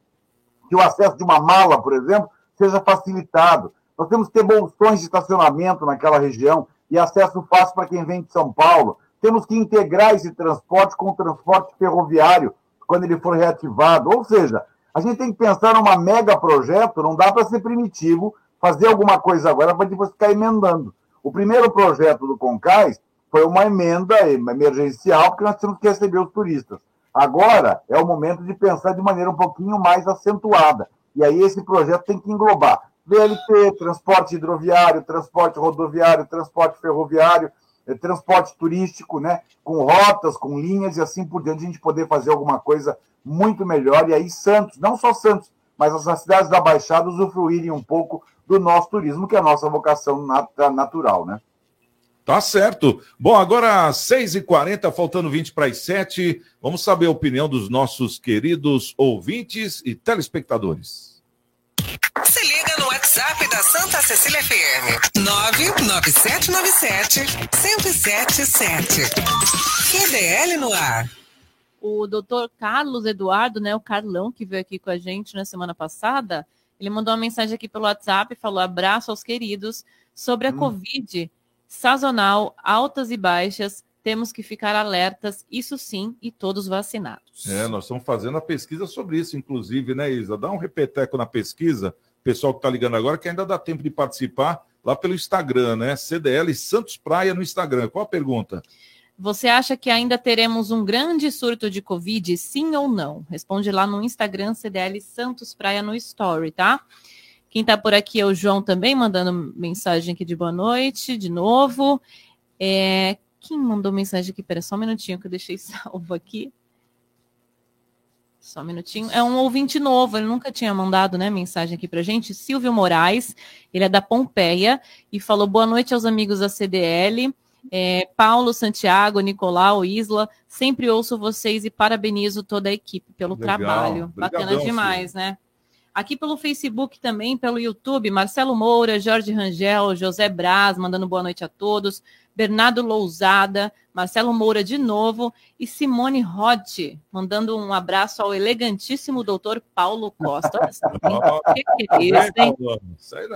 Que o acesso de uma mala, por exemplo, seja facilitado. Nós temos que ter bolsões de estacionamento naquela região e acesso fácil para quem vem de São Paulo. Temos que integrar esse transporte com o transporte ferroviário quando ele for reativado. Ou seja, a gente tem que pensar numa mega projeto, não dá para ser primitivo, fazer alguma coisa agora para depois ficar emendando. O primeiro projeto do Concais foi uma emenda emergencial, porque nós tínhamos que receber os turistas. Agora é o momento de pensar de maneira um pouquinho mais acentuada. E aí esse projeto tem que englobar VLT, transporte hidroviário, transporte rodoviário, transporte ferroviário, eh, transporte turístico, né? com rotas, com linhas e assim por diante, a gente poder fazer alguma coisa muito melhor. E aí, Santos, não só Santos, mas as cidades da Baixada usufruírem um pouco do nosso turismo, que é a nossa vocação natural, né? Tá certo. Bom, agora 6h40, faltando 20 para as 7. Vamos saber a opinião dos nossos queridos ouvintes e telespectadores. Se liga no WhatsApp da Santa Cecília FM. 99797 1077. QDL no ar o doutor Carlos Eduardo, né, o Carlão, que veio aqui com a gente na semana passada, ele mandou uma mensagem aqui pelo WhatsApp, falou abraço aos queridos, sobre a hum. Covid sazonal, altas e baixas, temos que ficar alertas, isso sim, e todos vacinados. É, nós estamos fazendo a pesquisa sobre isso, inclusive, né, Isa? Dá um repeteco na pesquisa, pessoal que está ligando agora, que ainda dá tempo de participar lá pelo Instagram, né? CDL Santos Praia no Instagram. Qual a pergunta? Você acha que ainda teremos um grande surto de Covid, sim ou não? Responde lá no Instagram CDL Santos Praia no Story, tá? Quem tá por aqui é o João também, mandando mensagem aqui de boa noite, de novo. É, quem mandou mensagem aqui? Pera só um minutinho que eu deixei salvo aqui. Só um minutinho. É um ouvinte novo, ele nunca tinha mandado né, mensagem aqui pra gente. Silvio Moraes, ele é da Pompeia e falou boa noite aos amigos da CDL. É, Paulo, Santiago, Nicolau, Isla, sempre ouço vocês e parabenizo toda a equipe pelo Legal. trabalho. Obrigadão, Bacana demais, filho. né? Aqui pelo Facebook também, pelo YouTube, Marcelo Moura, Jorge Rangel, José Braz, mandando boa noite a todos. Bernardo Lousada, Marcelo Moura de novo e Simone Rotti, mandando um abraço ao elegantíssimo doutor Paulo Costa. que, que é isso, hein?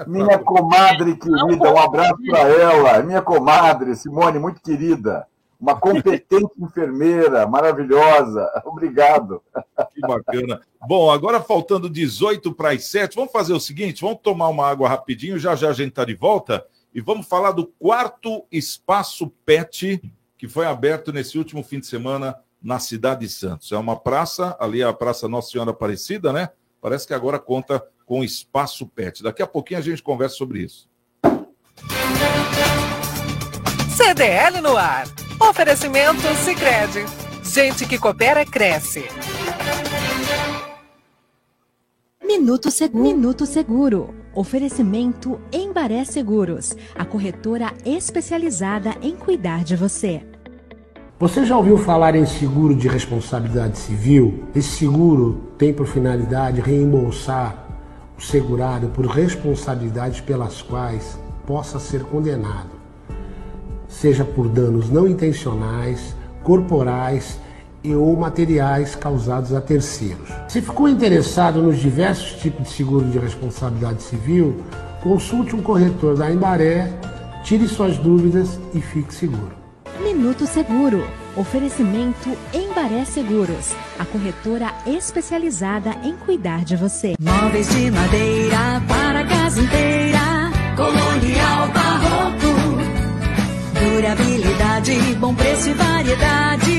Minha comadre querida, um abraço para ela. Minha comadre, Simone, muito querida. Uma competente enfermeira, maravilhosa. Obrigado. Que bacana. Bom, agora faltando 18 para as 7, vamos fazer o seguinte: vamos tomar uma água rapidinho, já já a gente está de volta e vamos falar do quarto espaço PET que foi aberto nesse último fim de semana na cidade de Santos. É uma praça, ali é a Praça Nossa Senhora Aparecida, né? Parece que agora conta com espaço PET. Daqui a pouquinho a gente conversa sobre isso. CDL no ar. Oferecimento Sicredi. Gente que coopera cresce. Minuto Seguro. Minuto Seguro. Oferecimento Embaré Seguros, a corretora especializada em cuidar de você. Você já ouviu falar em seguro de responsabilidade civil? Esse seguro tem por finalidade reembolsar o segurado por responsabilidades pelas quais possa ser condenado, seja por danos não intencionais, corporais e ou materiais causados a terceiros. Se ficou interessado nos diversos tipos de seguro de responsabilidade civil, consulte um corretor da Embaré, tire suas dúvidas e fique seguro. Minuto Seguro. Oferecimento Embaré Seguros, a corretora especializada em cuidar de você. Móveis de madeira para a casa inteira. Colonial Barroco. Durabilidade, bom preço e variedade.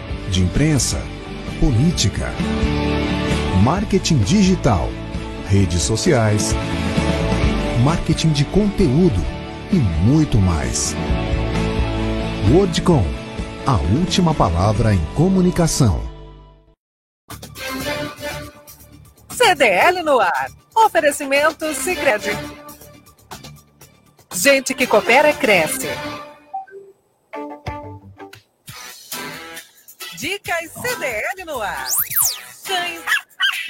de imprensa, política, marketing digital, redes sociais, marketing de conteúdo e muito mais. Wordcom, a última palavra em comunicação. CDL no ar. Oferecimento Sicredi. Gente que coopera cresce. Dicas CDL no ar. Cães,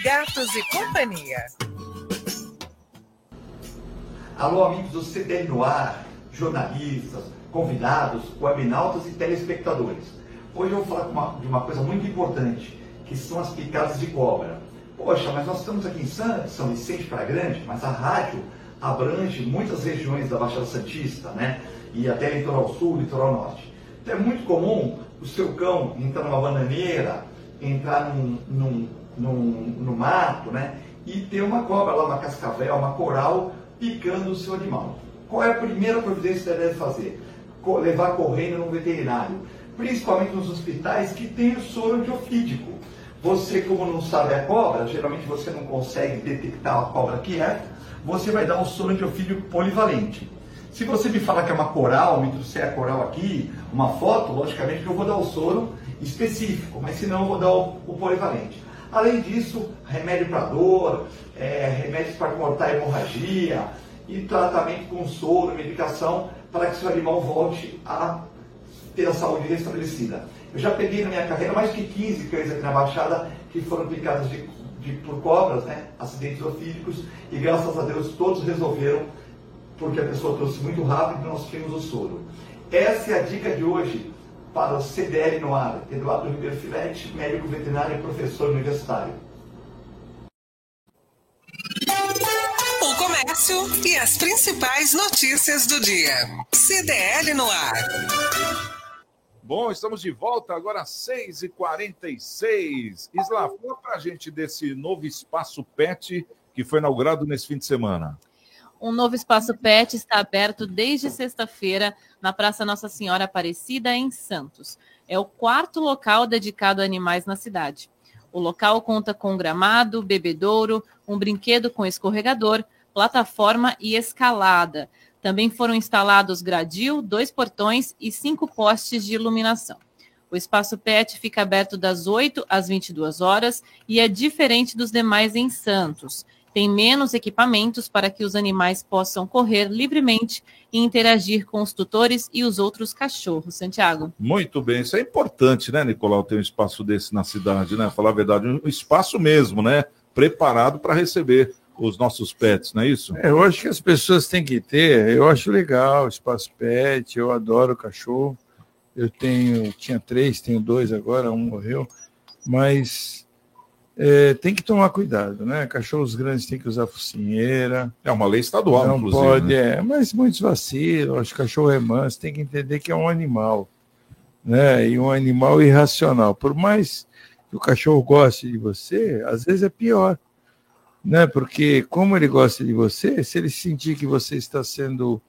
gatos e companhia. Alô, amigos do CDL no ar, jornalistas, convidados, webinautas e telespectadores. Hoje eu vou falar de uma coisa muito importante, que são as picadas de cobra. Poxa, mas nós estamos aqui em São, São Vicente para Grande, mas a rádio abrange muitas regiões da Baixada Santista, né? E até litoral sul, litoral norte. Então é muito comum o seu cão entrar numa bananeira, entrar num, num, num, no mato, né? E ter uma cobra lá, uma cascavel, uma coral, picando o seu animal. Qual é a primeira providência que você deve fazer? Levar correndo no veterinário, principalmente nos hospitais que tem o soro antiofídico. Você, como não sabe a cobra, geralmente você não consegue detectar a cobra que é, você vai dar um soro antiofídico polivalente. Se você me falar que é uma coral, me trouxer a coral aqui, uma foto, logicamente que eu vou dar o soro específico, mas se não eu vou dar o, o polivalente. Além disso, remédio para dor, é, remédios para cortar hemorragia e tratamento com soro, medicação, para que seu animal volte a ter a saúde restabelecida. Eu já peguei na minha carreira mais de 15 cães aqui na Baixada que foram picados de, de, por cobras, né, acidentes ofídicos, e graças a Deus todos resolveram, porque a pessoa trouxe muito rápido e nós tínhamos o soro. Essa é a dica de hoje para o CDL no ar. Eduardo Ribeiro Filete, médico veterinário e professor universitário. O comércio e as principais notícias do dia. CDL no ar. Bom, estamos de volta agora às 6h46. Isla, fala para a gente desse novo espaço PET que foi inaugurado nesse fim de semana. Um novo espaço PET está aberto desde sexta-feira na Praça Nossa Senhora Aparecida, em Santos. É o quarto local dedicado a animais na cidade. O local conta com gramado, bebedouro, um brinquedo com escorregador, plataforma e escalada. Também foram instalados gradil, dois portões e cinco postes de iluminação. O espaço PET fica aberto das 8 às 22 horas e é diferente dos demais em Santos. Tem menos equipamentos para que os animais possam correr livremente e interagir com os tutores e os outros cachorros. Santiago. Muito bem, isso é importante, né, Nicolau, ter um espaço desse na cidade, né? Falar a verdade, um espaço mesmo, né? Preparado para receber os nossos pets, não é isso? É, eu acho que as pessoas têm que ter, eu acho legal, espaço pet, eu adoro cachorro. Eu tenho, tinha três, tenho dois agora, um morreu, mas é, tem que tomar cuidado, né? Cachorros grandes têm que usar focinheira. É uma lei estadual, não inclusive. Pode, né? é, mas muitos vacilam. Acho que cachorro é manso, tem que entender que é um animal, né? E um animal irracional. Por mais que o cachorro goste de você, às vezes é pior, né? Porque como ele gosta de você, se ele sentir que você está sendo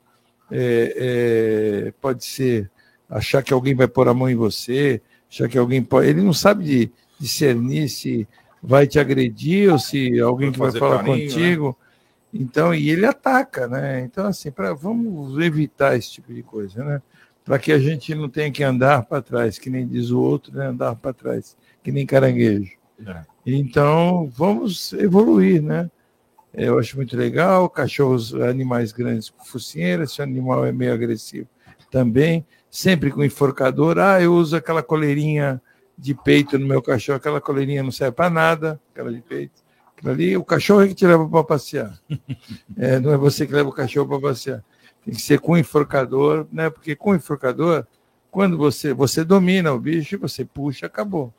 é, é, pode ser achar que alguém vai pôr a mão em você, achar que alguém pode. Ele não sabe de discernir se vai te agredir ou se alguém vai que vai falar carinho, né? contigo. Né? Então, e ele ataca, né? Então, assim, pra, vamos evitar esse tipo de coisa, né? Para que a gente não tenha que andar para trás, que nem diz o outro, né? andar para trás, que nem caranguejo. É. Então, vamos evoluir, né? Eu acho muito legal, cachorros, animais grandes com focinheira, se o animal é meio agressivo também, sempre com enforcador. Ah, eu uso aquela coleirinha de peito no meu cachorro, aquela coleirinha não serve para nada, aquela de peito. Aquilo ali, o cachorro é que te leva para passear. É, não é você que leva o cachorro para passear. Tem que ser com enforcador, né? Porque com enforcador, quando você você domina o bicho, você puxa, acabou.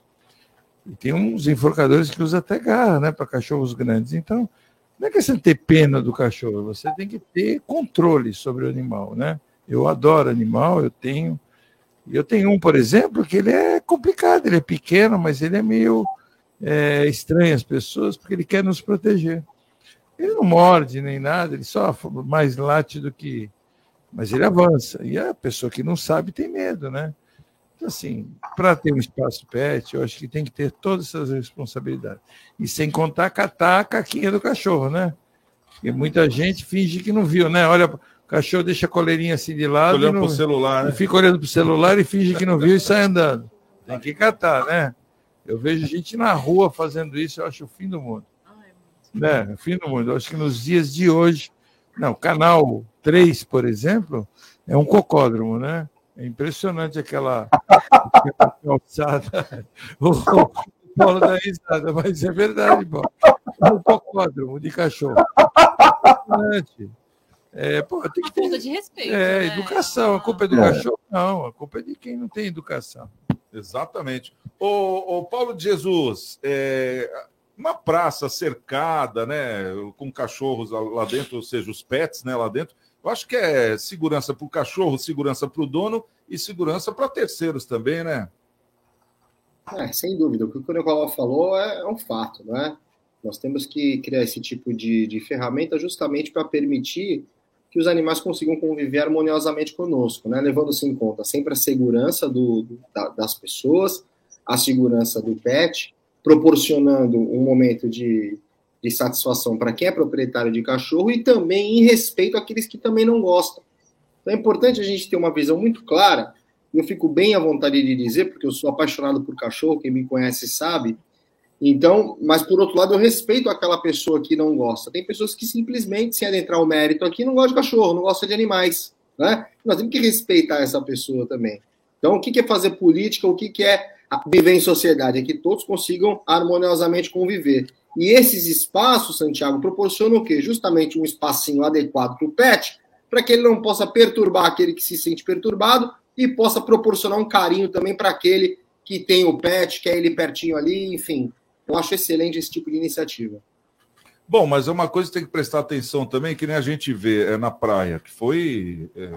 E tem uns enforcadores que usam até garra, né, para cachorros grandes. Então, não é questão de ter pena do cachorro, você tem que ter controle sobre o animal, né? Eu adoro animal, eu tenho. Eu tenho um, por exemplo, que ele é complicado, ele é pequeno, mas ele é meio é, estranho às pessoas, porque ele quer nos proteger. Ele não morde nem nada, ele só mais late do que. Mas ele avança. E a pessoa que não sabe tem medo, né? Então, assim, para ter um espaço pet, eu acho que tem que ter todas essas responsabilidades. E sem contar catar a caquinha do cachorro, né? Porque muita gente finge que não viu, né? Olha, cachorro deixa a coleirinha assim de lado. Olhando para o celular, né? E fica olhando para o celular e finge que não viu e sai andando. Tem que catar, né? Eu vejo gente na rua fazendo isso, eu acho o fim do mundo. Né? O fim do mundo. Eu acho que nos dias de hoje. Não, canal 3, por exemplo, é um cocódromo, né? É impressionante aquela, aquela calçada. O, Paulo da risada, mas é verdade, Paulo. É um cocódromo de cachorro. Impressionante. É, pô, tem que ter... Falta de respeito. É, né? educação. A culpa é do é. cachorro? Não, a culpa é de quem não tem educação. Exatamente. O, o Paulo de Jesus, é, uma praça cercada, né, com cachorros lá dentro, ou seja, os pets, né, lá dentro. Eu acho que é segurança para o cachorro, segurança para o dono e segurança para terceiros também, né? É, sem dúvida. O que o Nicolau falou é, é um fato, né? Nós temos que criar esse tipo de, de ferramenta justamente para permitir que os animais consigam conviver harmoniosamente conosco, né? levando-se em conta sempre a segurança do, da, das pessoas, a segurança do pet, proporcionando um momento de, de satisfação para quem é proprietário de cachorro e também em respeito àqueles que também não gostam. Então é importante a gente ter uma visão muito clara. Eu fico bem à vontade de dizer, porque eu sou apaixonado por cachorro, quem me conhece sabe, então, mas por outro lado, eu respeito aquela pessoa que não gosta. Tem pessoas que simplesmente, sem adentrar o mérito aqui, não gostam de cachorro, não gostam de animais. Né? Nós temos que respeitar essa pessoa também. Então, o que é fazer política? O que é viver em sociedade? É que todos consigam harmoniosamente conviver. E esses espaços, Santiago, proporcionam o quê? Justamente um espacinho adequado para o pet, para que ele não possa perturbar aquele que se sente perturbado e possa proporcionar um carinho também para aquele que tem o pet, quer ele pertinho ali, enfim. Eu acho excelente esse tipo de iniciativa. Bom, mas é uma coisa que tem que prestar atenção também, que nem a gente vê é, na praia, que foi. É,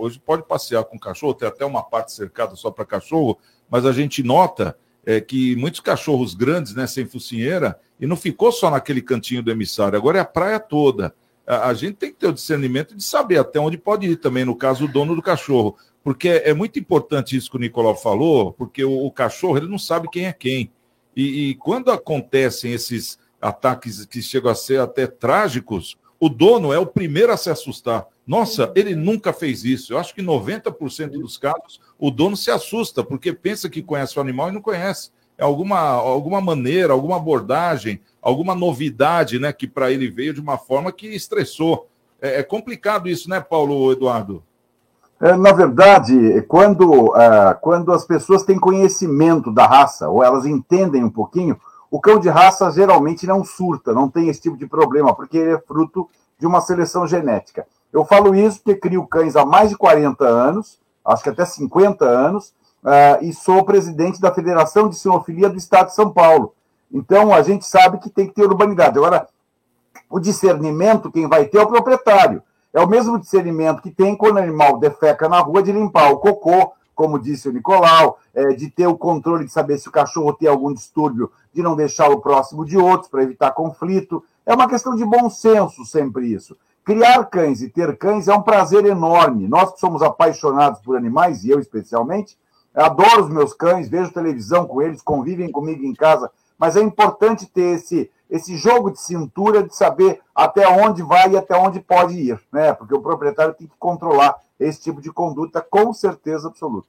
hoje pode passear com cachorro, tem até uma parte cercada só para cachorro, mas a gente nota é, que muitos cachorros grandes, né, sem focinheira, e não ficou só naquele cantinho do emissário, agora é a praia toda. A, a gente tem que ter o discernimento de saber até onde pode ir também, no caso, o dono do cachorro. Porque é, é muito importante isso que o Nicolau falou, porque o, o cachorro ele não sabe quem é quem. E, e, quando acontecem esses ataques que chegam a ser até trágicos, o dono é o primeiro a se assustar. Nossa, ele nunca fez isso. Eu acho que 90% dos casos o dono se assusta porque pensa que conhece o animal e não conhece. É alguma, alguma maneira, alguma abordagem, alguma novidade, né, que para ele veio de uma forma que estressou. É, é complicado isso, né, Paulo Eduardo? É, na verdade, quando, uh, quando as pessoas têm conhecimento da raça, ou elas entendem um pouquinho, o cão de raça geralmente não surta, não tem esse tipo de problema, porque ele é fruto de uma seleção genética. Eu falo isso porque crio cães há mais de 40 anos, acho que até 50 anos, uh, e sou presidente da Federação de Sinofilia do Estado de São Paulo. Então, a gente sabe que tem que ter urbanidade. Agora, o discernimento, quem vai ter é o proprietário. É o mesmo discernimento que tem quando o animal defeca na rua de limpar o cocô, como disse o Nicolau, é, de ter o controle de saber se o cachorro tem algum distúrbio, de não deixá-lo próximo de outros para evitar conflito. É uma questão de bom senso sempre isso. Criar cães e ter cães é um prazer enorme. Nós que somos apaixonados por animais, e eu especialmente, adoro os meus cães, vejo televisão com eles, convivem comigo em casa, mas é importante ter esse, esse jogo de cintura de saber até onde vai e até onde pode ir, né? Porque o proprietário tem que controlar esse tipo de conduta com certeza absoluta.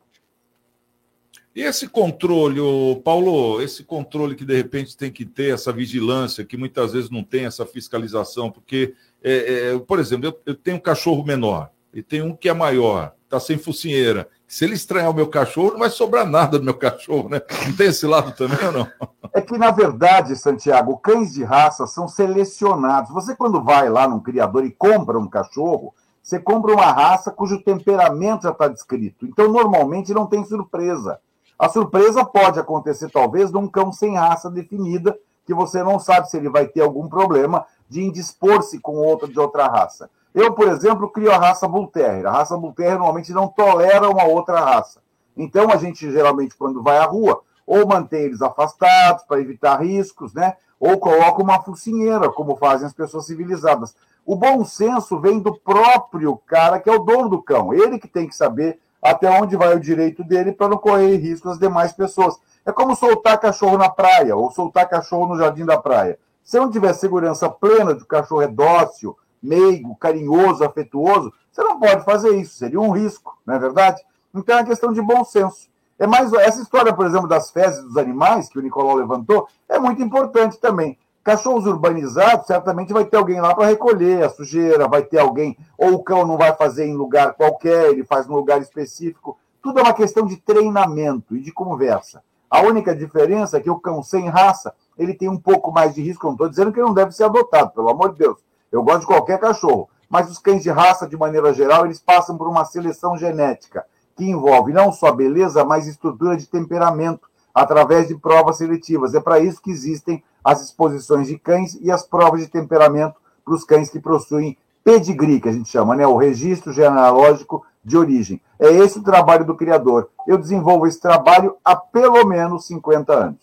E esse controle, Paulo, esse controle que de repente tem que ter, essa vigilância, que muitas vezes não tem essa fiscalização, porque, é, é, por exemplo, eu, eu, tenho um cachorro menor e tem um que é maior, está sem focinheira. Se ele estranhar o meu cachorro, não vai sobrar nada do meu cachorro, né? Não tem esse lado também ou não? É que, na verdade, Santiago, cães de raça são selecionados. Você, quando vai lá num criador e compra um cachorro, você compra uma raça cujo temperamento já está descrito. Então, normalmente, não tem surpresa. A surpresa pode acontecer, talvez, num cão sem raça definida, que você não sabe se ele vai ter algum problema de indispor-se com outro de outra raça. Eu, por exemplo, crio a raça Bull Terrier. A raça Bull Terrier normalmente não tolera uma outra raça. Então, a gente, geralmente, quando vai à rua, ou mantém eles afastados para evitar riscos, né? ou coloca uma focinheira, como fazem as pessoas civilizadas. O bom senso vem do próprio cara que é o dono do cão. Ele que tem que saber até onde vai o direito dele para não correr risco às demais pessoas. É como soltar cachorro na praia ou soltar cachorro no jardim da praia. Se não tiver segurança plena de que o cachorro é dócil, meigo, carinhoso, afetuoso, você não pode fazer isso, seria um risco, não é verdade? Então é uma questão de bom senso. É mais essa história, por exemplo, das fezes dos animais que o Nicolau levantou, é muito importante também. Cachorros urbanizados, certamente vai ter alguém lá para recolher a sujeira, vai ter alguém, ou o cão não vai fazer em lugar qualquer, ele faz num lugar específico. Tudo é uma questão de treinamento e de conversa. A única diferença é que o cão sem raça, ele tem um pouco mais de risco. Não estou dizendo que ele não deve ser adotado, pelo amor de Deus. Eu gosto de qualquer cachorro. Mas os cães de raça, de maneira geral, eles passam por uma seleção genética que envolve não só beleza, mas estrutura de temperamento através de provas seletivas. É para isso que existem as exposições de cães e as provas de temperamento para os cães que possuem pedigree, que a gente chama, né? o registro genealógico de origem. É esse o trabalho do criador. Eu desenvolvo esse trabalho há pelo menos 50 anos.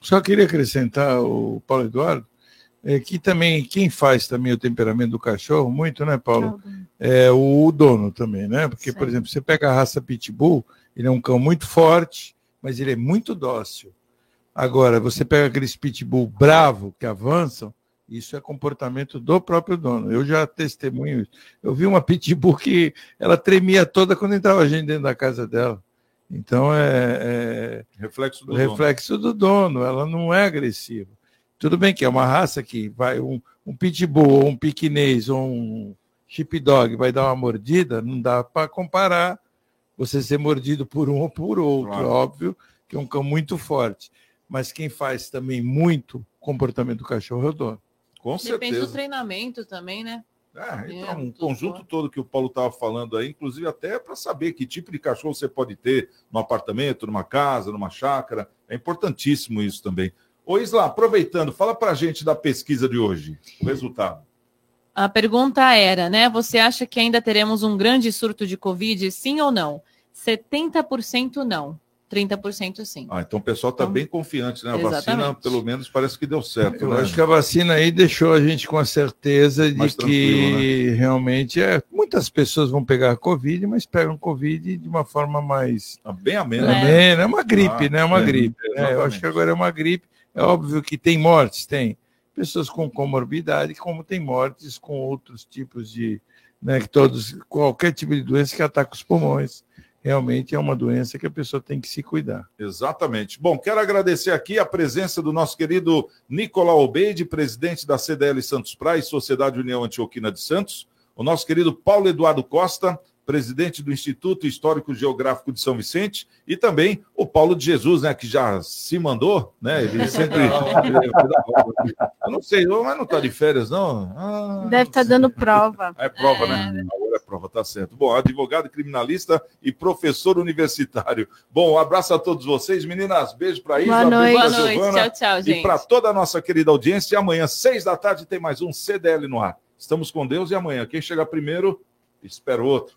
Só queria acrescentar o Paulo Eduardo, é, que também quem faz também o temperamento do cachorro, muito, né, Paulo? É o dono também, né? Porque, por exemplo, você pega a raça Pitbull, ele é um cão muito forte, mas ele é muito dócil. Agora, você pega aqueles pitbull bravo que avançam, isso é comportamento do próprio dono. Eu já testemunho isso. Eu vi uma pitbull que ela tremia toda quando entrava gente dentro da casa dela. Então é, é reflexo, do, reflexo dono. do dono. Ela não é agressiva. Tudo bem que é uma raça que vai um, um pitbull ou um piquinês ou um sheepdog vai dar uma mordida, não dá para comparar você ser mordido por um ou por outro. Claro. Óbvio que é um cão muito forte mas quem faz também muito comportamento do cachorro é o dono. Com Depende certeza. do treinamento também, né? É, então, um conjunto todo que o Paulo estava falando aí, inclusive até para saber que tipo de cachorro você pode ter no apartamento, numa casa, numa chácara. É importantíssimo isso também. Ô Isla, aproveitando, fala para a gente da pesquisa de hoje, o resultado. A pergunta era, né? Você acha que ainda teremos um grande surto de Covid, sim ou não? 70% não. 30% sim. Ah, então o pessoal está então, bem confiante, né? A exatamente. vacina, pelo menos, parece que deu certo. Eu né? acho que a vacina aí deixou a gente com a certeza de que né? realmente é. Muitas pessoas vão pegar a Covid, mas pegam Covid de uma forma mais. Tá bem amena. É, é uma gripe, ah, né? É uma é, gripe. Né? Eu acho que agora é uma gripe. É óbvio que tem mortes, tem. Pessoas com comorbidade, como tem mortes com outros tipos de. Né, que todos, qualquer tipo de doença que ataca os pulmões realmente é uma doença que a pessoa tem que se cuidar. Exatamente. Bom, quero agradecer aqui a presença do nosso querido Nicolau Obeide, presidente da CDL Santos Praia, Sociedade União Antioquina de Santos, o nosso querido Paulo Eduardo Costa, presidente do Instituto Histórico Geográfico de São Vicente, e também o Paulo de Jesus, né, que já se mandou, né? Ele sempre. Eu não sei, mas não está de férias, não? Ah, Deve estar tá dando prova. É prova, é. né? Agora é prova, tá certo. Bom, advogado criminalista e professor universitário. Bom, um abraço a todos vocês, meninas. Beijo para Isa, Boa noite. Boa noite. Giovana, tchau, tchau, gente. E para toda a nossa querida audiência, amanhã, seis da tarde, tem mais um CDL no ar. Estamos com Deus e amanhã, quem chegar primeiro, espera outro.